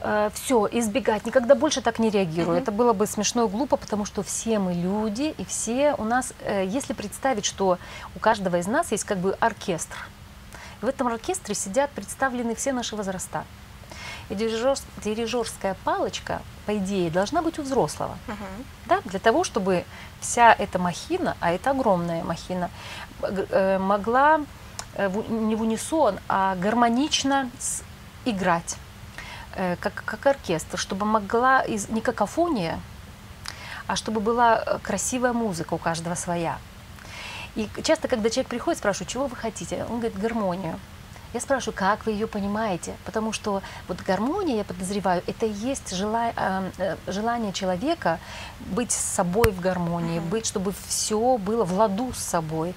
э, все избегать, никогда больше так не реагирую. Mm-hmm. Это было бы смешно и глупо, потому что все мы люди, и все у нас, э, если представить, что у каждого из нас есть как бы оркестр, в этом оркестре сидят представлены все наши возраста. И дирижер, дирижерская палочка, по идее, должна быть у взрослого. Uh-huh. Да? Для того, чтобы вся эта махина, а это огромная махина, могла э, не в унисон, а гармонично играть, э, как, как оркестр, чтобы могла из, не какофония, а чтобы была красивая музыка у каждого своя. И часто, когда человек приходит, спрашивает, чего вы хотите, он говорит, гармонию. Я спрашиваю, как вы ее понимаете? Потому что вот гармония, я подозреваю, это и есть жела- э, э, желание человека быть с собой в гармонии, быть, чтобы все было в ладу с собой.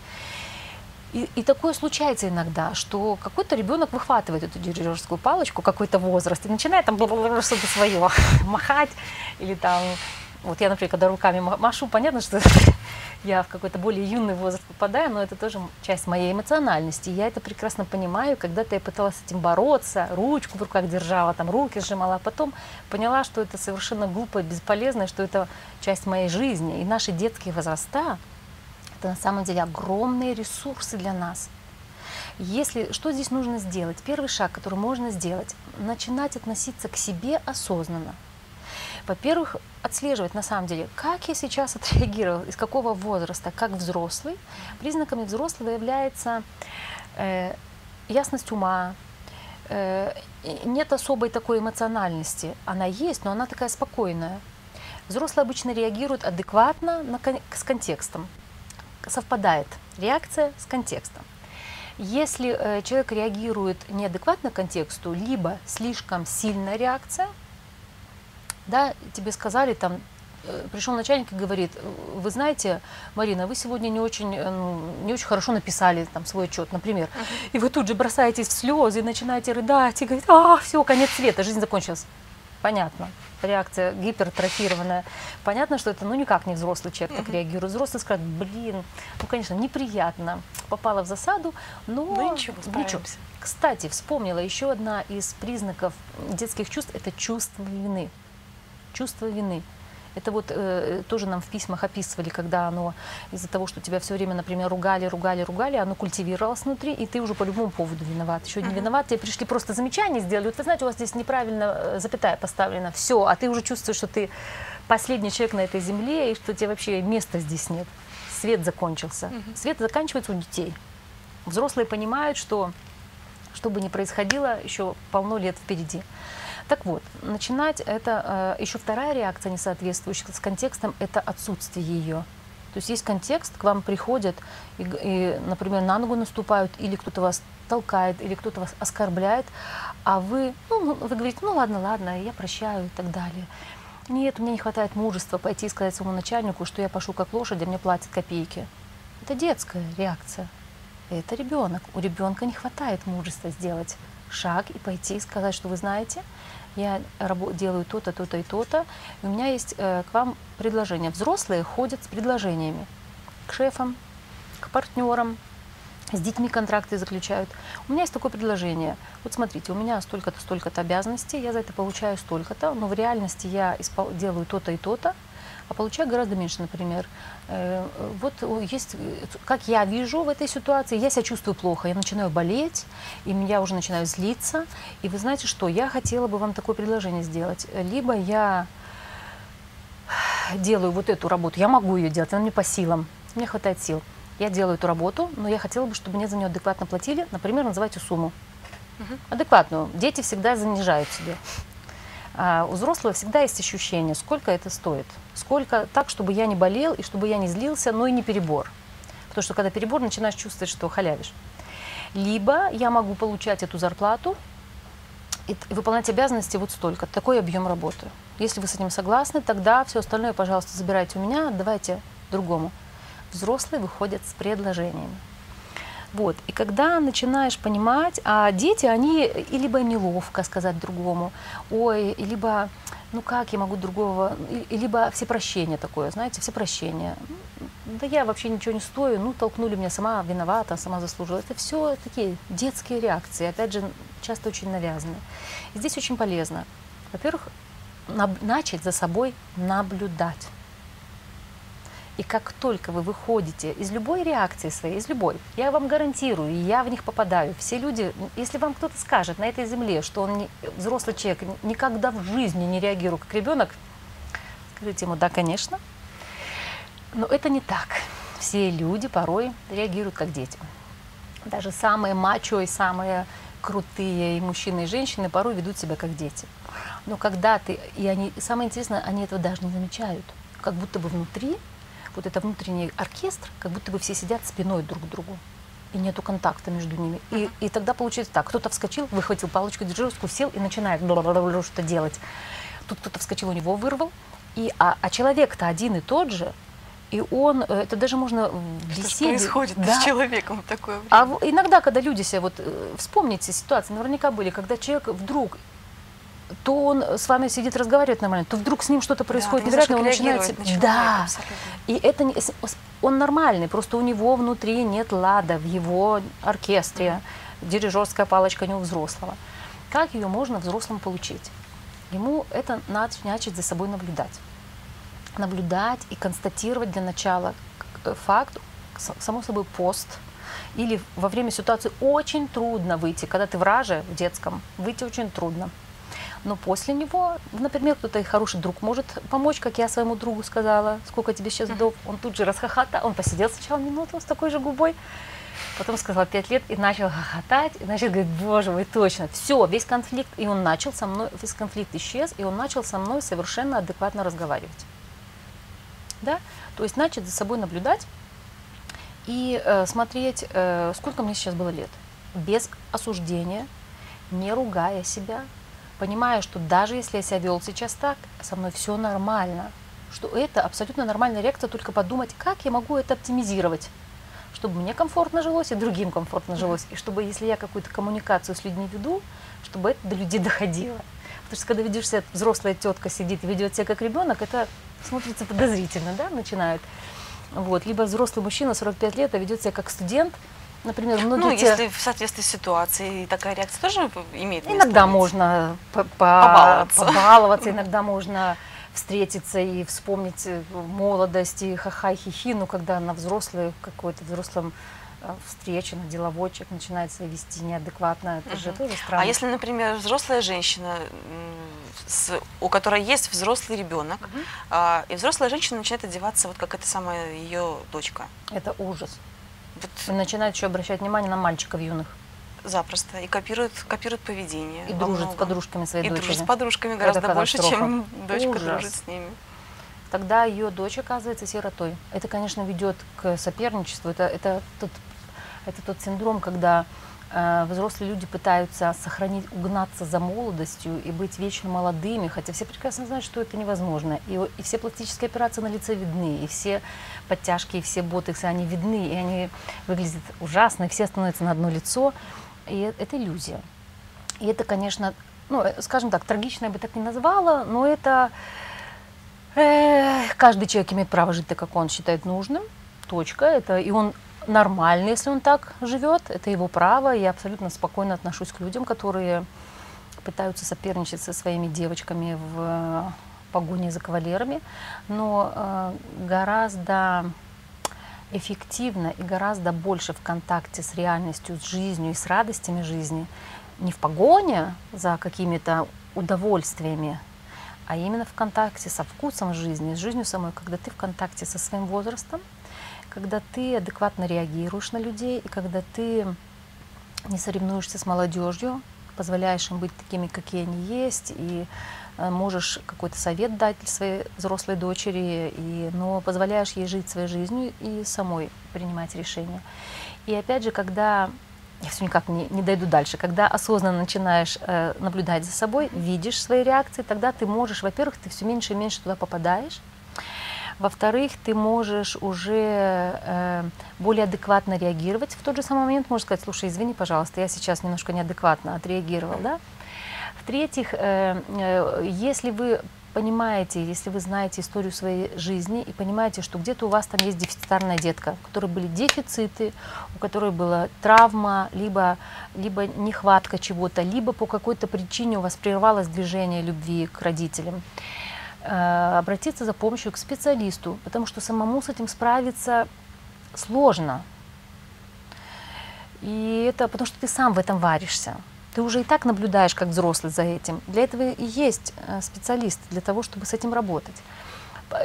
И, и такое случается иногда, что какой-то ребенок выхватывает эту дирижерскую палочку, какой-то возраст, и начинает там что-то свое махать, или там, вот я, например, когда руками ма- машу, понятно, что я в какой-то более юный возраст попадаю, но это тоже часть моей эмоциональности. Я это прекрасно понимаю. Когда-то я пыталась с этим бороться, ручку в руках держала, там руки сжимала, а потом поняла, что это совершенно глупо бесполезно, что это часть моей жизни. И наши детские возраста это на самом деле огромные ресурсы для нас. Если что здесь нужно сделать? Первый шаг, который можно сделать, начинать относиться к себе осознанно. Во-первых, отслеживать на самом деле, как я сейчас отреагировал, из какого возраста, как взрослый. Признаками взрослого является э, ясность ума, э, нет особой такой эмоциональности. Она есть, но она такая спокойная. Взрослые обычно реагируют адекватно на, с контекстом. Совпадает реакция с контекстом. Если э, человек реагирует неадекватно контексту, либо слишком сильная реакция, да, тебе сказали там, э, пришел начальник и говорит, «Э, вы знаете, Марина, вы сегодня не очень, э, ну, не очень хорошо написали там свой отчет, например, и вы тут же бросаетесь в слезы, начинаете рыдать и говорить, а, все, конец света, жизнь закончилась. Понятно, реакция гипертрофированная. Понятно, что это ну никак не взрослый человек так реагирует. Взрослый скажет, блин, ну конечно, неприятно, попала в засаду, но Ну, ничего, справимся. Кстати, вспомнила еще одна из признаков детских чувств – это чувство вины. Чувство вины. Это вот э, тоже нам в письмах описывали, когда оно из-за того, что тебя все время, например, ругали, ругали, ругали, оно культивировалось внутри, и ты уже по любому поводу виноват. Еще не виноват, тебе пришли просто замечания сделали. Вот вы знаете, у вас здесь неправильно э, запятая поставлена. Все, а ты уже чувствуешь, что ты последний человек на этой земле, и что тебе вообще места здесь нет. Свет закончился. Свет заканчивается у детей. Взрослые понимают, что что бы ни происходило, еще полно лет впереди. Так вот, начинать это, э, еще вторая реакция несоответствующая с контекстом, это отсутствие ее. То есть есть контекст, к вам приходят и, и, например, на ногу наступают, или кто-то вас толкает, или кто-то вас оскорбляет, а вы, ну, ну, вы говорите, ну ладно, ладно, я прощаю и так далее. Нет, у меня не хватает мужества пойти и сказать своему начальнику, что я пошу как лошадь, а мне платят копейки. Это детская реакция. Это ребенок. У ребенка не хватает мужества сделать шаг и пойти и сказать, что вы знаете, я делаю то-то, то-то и то-то. У меня есть э, к вам предложение. Взрослые ходят с предложениями к шефам, к партнерам, с детьми контракты заключают. У меня есть такое предложение. Вот смотрите, у меня столько-то, столько-то обязанностей, я за это получаю столько-то, но в реальности я делаю то-то и то-то, а получаю гораздо меньше, например. Э, Вот есть, как я вижу в этой ситуации, я себя чувствую плохо, я начинаю болеть, и я уже начинаю злиться. И вы знаете что, я хотела бы вам такое предложение сделать. Либо я делаю вот эту работу, я могу ее делать, она мне по силам, мне хватает сил. Я делаю эту работу, но я хотела бы, чтобы мне за нее адекватно платили, например, называйте сумму. Адекватную. Дети всегда занижают себе. А у взрослого всегда есть ощущение, сколько это стоит. Сколько так, чтобы я не болел и чтобы я не злился, но и не перебор. Потому что когда перебор, начинаешь чувствовать, что халявишь. Либо я могу получать эту зарплату и выполнять обязанности вот столько, такой объем работы. Если вы с этим согласны, тогда все остальное, пожалуйста, забирайте у меня, отдавайте другому. Взрослые выходят с предложениями. Вот. И когда начинаешь понимать, а дети, они и либо неловко сказать другому, ой, и либо, ну как я могу другого, и, либо все прощения такое, знаете, все прощения. Да я вообще ничего не стою, ну толкнули меня, сама виновата, сама заслужила. Это все такие детские реакции, опять же, часто очень навязанные. И здесь очень полезно, во-первых, начать за собой наблюдать. И как только вы выходите из любой реакции своей, из любой, я вам гарантирую, я в них попадаю. Все люди, если вам кто-то скажет на этой земле, что он не- взрослый человек никогда в жизни не реагирует как ребенок, скажите ему, да, конечно. Но это не так. Все люди порой реагируют как дети. Даже самые мачо и самые крутые и мужчины, и женщины порой ведут себя как дети. Но когда ты, и они, самое интересное, они этого даже не замечают. Как будто бы внутри, вот это внутренний оркестр, как будто бы все сидят спиной друг к другу. и нету контакта между ними. И, и тогда получается так, кто-то вскочил, выхватил палочку дирижерскую, сел и начинает что-то делать. Тут кто-то вскочил, у него вырвал. И, а, а человек-то один и тот же, и он, э, это даже можно в Что беседе... происходит Да. с человеком в такое время? А иногда, когда люди себя, вот э, вспомните ситуации, наверняка были, когда человек вдруг то он с вами сидит, разговаривает нормально, то вдруг с ним что-то происходит Да, ты не невероятное, он начинает... Да, абсолютно. И это он нормальный, просто у него внутри нет лада в его оркестре, дирижерская палочка не у взрослого. Как ее можно взрослым получить? Ему это надо начать за собой наблюдать. Наблюдать и констатировать для начала э, факт, само собой пост, или во время ситуации очень трудно выйти, когда ты враже в детском, выйти очень трудно. Но после него, например, кто-то хороший друг может помочь, как я своему другу сказала, сколько тебе сейчас годов, он тут же расхохотал, он посидел сначала минуту с такой же губой, потом сказал пять лет и начал хохотать, и начал говорить, боже мой, точно, все, весь конфликт, и он начал со мной, весь конфликт исчез, и он начал со мной совершенно адекватно разговаривать. Да? То есть начать за собой наблюдать и э, смотреть, э, сколько мне сейчас было лет, без осуждения, не ругая себя, понимая, что даже если я себя вел сейчас так, со мной все нормально, что это абсолютно нормальная реакция, только подумать, как я могу это оптимизировать, чтобы мне комфортно жилось и другим комфортно жилось, и чтобы, если я какую-то коммуникацию с людьми веду, чтобы это до людей доходило. Потому что когда видишь себя, взрослая тетка сидит и ведет себя как ребенок, это смотрится подозрительно, да, начинают. Вот. Либо взрослый мужчина 45 лет, а ведет себя как студент, например, многие Ну, те- если в соответствии с ситуацией такая реакция тоже имеет место Иногда быть? можно по- по- Побаловаться. побаловаться, иногда можно встретиться и вспомнить э, молодость и ха-ха, и хихи, но когда на взрослый какой-то взрослом э, встрече, на деловой человек начинает себя вести неадекватно, это же Мгм. тоже странно. А если, например, взрослая женщина, с- у которой есть взрослый ребенок, Мгм. а, и взрослая женщина начинает одеваться вот как эта самая ее дочка, Это ужас. Вот И начинает еще обращать внимание на мальчиков юных запросто, и копирует, копирует поведение. и дружит с подружками своей И дочери. дружит с подружками гораздо больше, чем дочка Ужас. дружит с ними. тогда ее дочь оказывается сиротой. Это, конечно, ведет к соперничеству. Это, это, тот, это тот синдром, когда взрослые люди пытаются сохранить, угнаться за молодостью и быть вечно молодыми, хотя все прекрасно знают, что это невозможно. И, и все пластические операции на лице видны, и все подтяжки, и все ботексы, они видны, и они выглядят ужасно, и все становятся на одно лицо. И э- это иллюзия. И это, конечно, ну, э, скажем так, трагично я бы так не назвала, но это Эх, каждый человек имеет право жить так, как он считает нужным. Точка. Это, и он нормальный, если он так живет. Это его право. Я абсолютно спокойно отношусь к людям, которые пытаются соперничать со своими девочками в э, погоне за кавалерами. Но э, гораздо эффективно и гораздо больше в контакте с реальностью, с жизнью и с радостями жизни. Не в погоне за какими-то удовольствиями, а именно в контакте со вкусом жизни, с жизнью самой, когда ты в контакте со своим возрастом, когда ты адекватно реагируешь на людей, и когда ты не соревнуешься с молодежью, позволяешь им быть такими, какие они есть, и э, можешь какой-то совет дать своей взрослой дочери, и, но позволяешь ей жить своей жизнью и самой принимать решения. И опять же, когда я все никак не, не дойду дальше. Когда осознанно начинаешь э, наблюдать за собой, видишь свои реакции, тогда ты можешь, во-первых, ты все меньше и меньше туда попадаешь. Во-вторых, ты можешь уже э, более адекватно реагировать. В тот же самый момент можешь сказать, слушай, извини, пожалуйста, я сейчас немножко неадекватно отреагировал. Да? В-третьих, э, э, если вы понимаете, если вы знаете историю своей жизни и понимаете, что где-то у вас там есть дефицитарная детка, у которой были дефициты, у которой была травма, либо, либо нехватка чего-то, либо по какой-то причине у вас прервалось движение любви к родителям, обратиться за помощью к специалисту, потому что самому с этим справиться сложно. И это потому что ты сам в этом варишься. Ты уже и так наблюдаешь как взрослый за этим. Для этого и есть э, специалист, для того, чтобы с этим работать.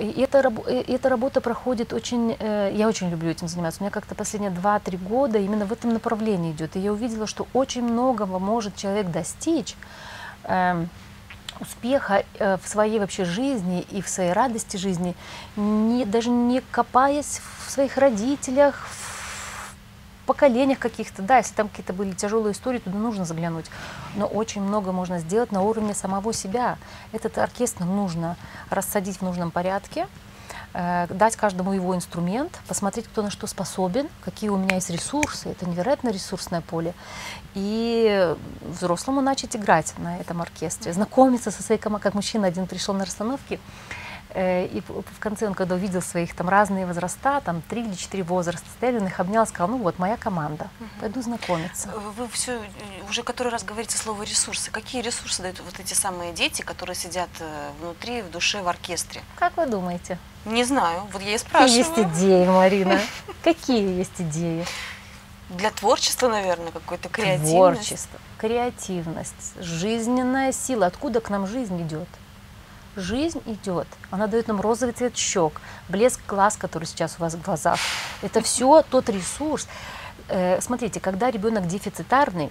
И эта, рабо- э, эта работа проходит очень, э, я очень люблю этим заниматься. У меня как-то последние 2-3 года именно в этом направлении идет. И я увидела, что очень многого может человек достичь, эм, успеха э, в своей вообще жизни и в своей радости жизни, не, даже не копаясь в своих родителях, в поколениях каких-то, да, если там какие-то были тяжелые истории, туда нужно заглянуть. Но очень много можно сделать на уровне самого себя. Этот оркестр нужно рассадить в нужном порядке, дать каждому его инструмент, посмотреть, кто на что способен, какие у меня есть ресурсы. Это невероятно ресурсное поле. И взрослому начать играть на этом оркестре, знакомиться со своей командой. Как мужчина один пришел на расстановки, Э, и в конце он, когда увидел своих там разные возраста, там три или четыре возраста, стояли, он их обнял, сказал, ну вот моя команда, пойду знакомиться. Э, вы все э, уже который раз говорите слово ресурсы. Какие ресурсы дают вот эти самые дети, которые сидят внутри, в душе, в оркестре? Как вы думаете? Не знаю, вот я и спрашиваю. Какие есть идеи, Марина? Какие есть идеи? Для творчества, наверное, какой-то креативность. Творчество, креативность, жизненная сила. Откуда к нам жизнь идет? Жизнь идет. Она дает нам розовый цвет щек, блеск глаз, который сейчас у вас в глазах. Это все тот ресурс. Э, смотрите, когда ребенок дефицитарный,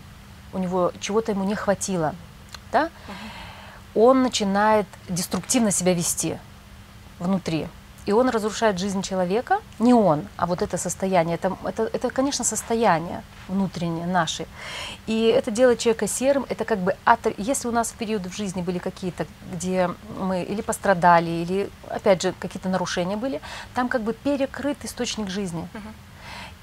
у него чего-то ему не хватило, да, он начинает деструктивно себя вести внутри и он разрушает жизнь человека, не он, а вот это состояние, это, это, это конечно, состояние внутреннее наше. И это делает человека серым, это как бы, если у нас в период в жизни были какие-то, где мы или пострадали, или, опять же, какие-то нарушения были, там как бы перекрыт источник жизни. Uh-huh.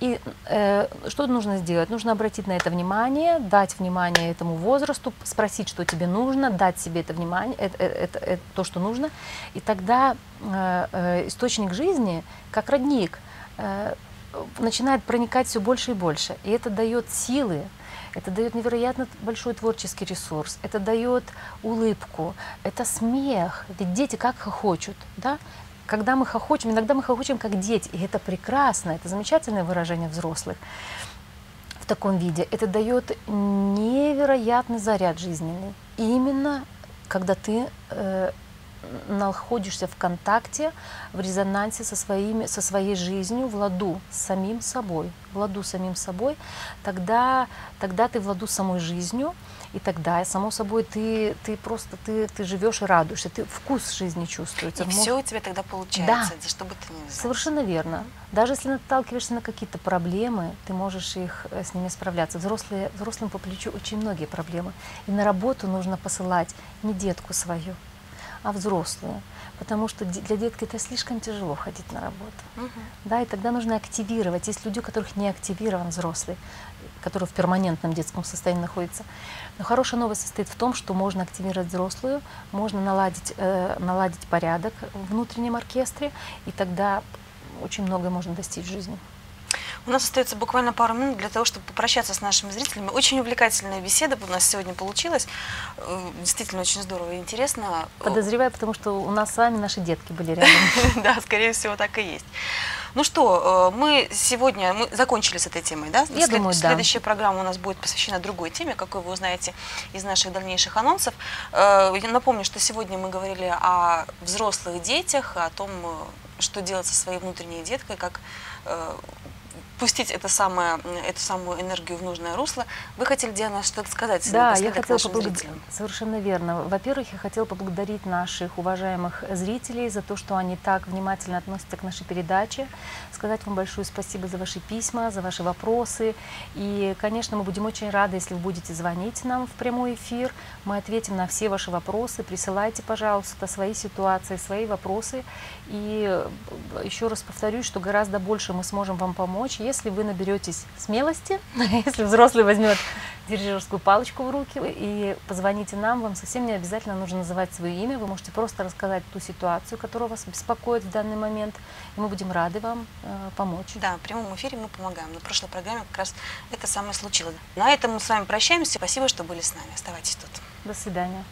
И э, что нужно сделать? Нужно обратить на это внимание, дать внимание этому возрасту, спросить, что тебе нужно, дать себе это внимание, это, это, это, это то, что нужно. И тогда э, э, источник жизни, как родник, э, начинает проникать все больше и больше. И это дает силы, это дает невероятно большой творческий ресурс, это дает улыбку, это смех. Ведь дети как хохочут, да? Когда мы хохочем, иногда мы хохочем как дети, и это прекрасно, это замечательное выражение взрослых в таком виде. Это дает невероятный заряд жизненный. Именно когда ты э, находишься в контакте, в резонансе со, своими, со своей жизнью, в ладу с самим собой, в ладу с самим собой, тогда, тогда ты в ладу с самой жизнью, и тогда, само собой, ты, ты просто ты, ты живешь и радуешься, ты вкус жизни чувствуется. И Может... все у тебя тогда получается, да. что бы ты ни взял. Совершенно верно. Даже если наталкиваешься на какие-то проблемы, ты можешь их э, с ними справляться. Взрослые, взрослым по плечу очень многие проблемы. И на работу нужно посылать не детку свою, а взрослую. Потому что для детки это слишком тяжело ходить на работу. Угу. Да, и тогда нужно активировать. Есть люди, у которых не активирован взрослый, который в перманентном детском состоянии находится. Но хорошая новость состоит в том, что можно активировать взрослую, можно наладить, э, наладить порядок в внутреннем оркестре, и тогда очень многое можно достичь в жизни. У нас остается буквально пару минут для того, чтобы попрощаться с нашими зрителями. Очень увлекательная беседа у нас сегодня получилась. Э, действительно очень здорово и интересно. Подозреваю, потому что у нас с вами наши детки были рядом. Да, скорее всего, так и есть. Ну что, э, мы сегодня мы закончили с этой темой, да? Я След, думаю, да. Следующая программа у нас будет посвящена другой теме, какой вы узнаете из наших дальнейших анонсов. Э, я напомню, что сегодня мы говорили о взрослых детях, о том, что делать со своей внутренней деткой, как пустить это самое, эту самую энергию в нужное русло. Вы хотели, Диана, что-то сказать? Да, я хотела поблагодарить. Совершенно верно. Во-первых, я хотела поблагодарить наших уважаемых зрителей за то, что они так внимательно относятся к нашей передаче. Сказать вам большое спасибо за ваши письма, за ваши вопросы. И, конечно, мы будем очень рады, если вы будете звонить нам в прямой эфир. Мы ответим на все ваши вопросы. Присылайте, пожалуйста, свои ситуации, свои вопросы. И еще раз повторюсь, что гораздо больше мы сможем вам помочь, если вы наберетесь смелости, если взрослый возьмет дирижерскую палочку в руки и позвоните нам, вам совсем не обязательно нужно называть свое имя, вы можете просто рассказать ту ситуацию, которая вас беспокоит в данный момент, и мы будем рады вам э, помочь. Да, в прямом эфире мы помогаем. На прошлой программе как раз это самое случилось. На этом мы с вами прощаемся. Спасибо, что были с нами. Оставайтесь тут. До свидания.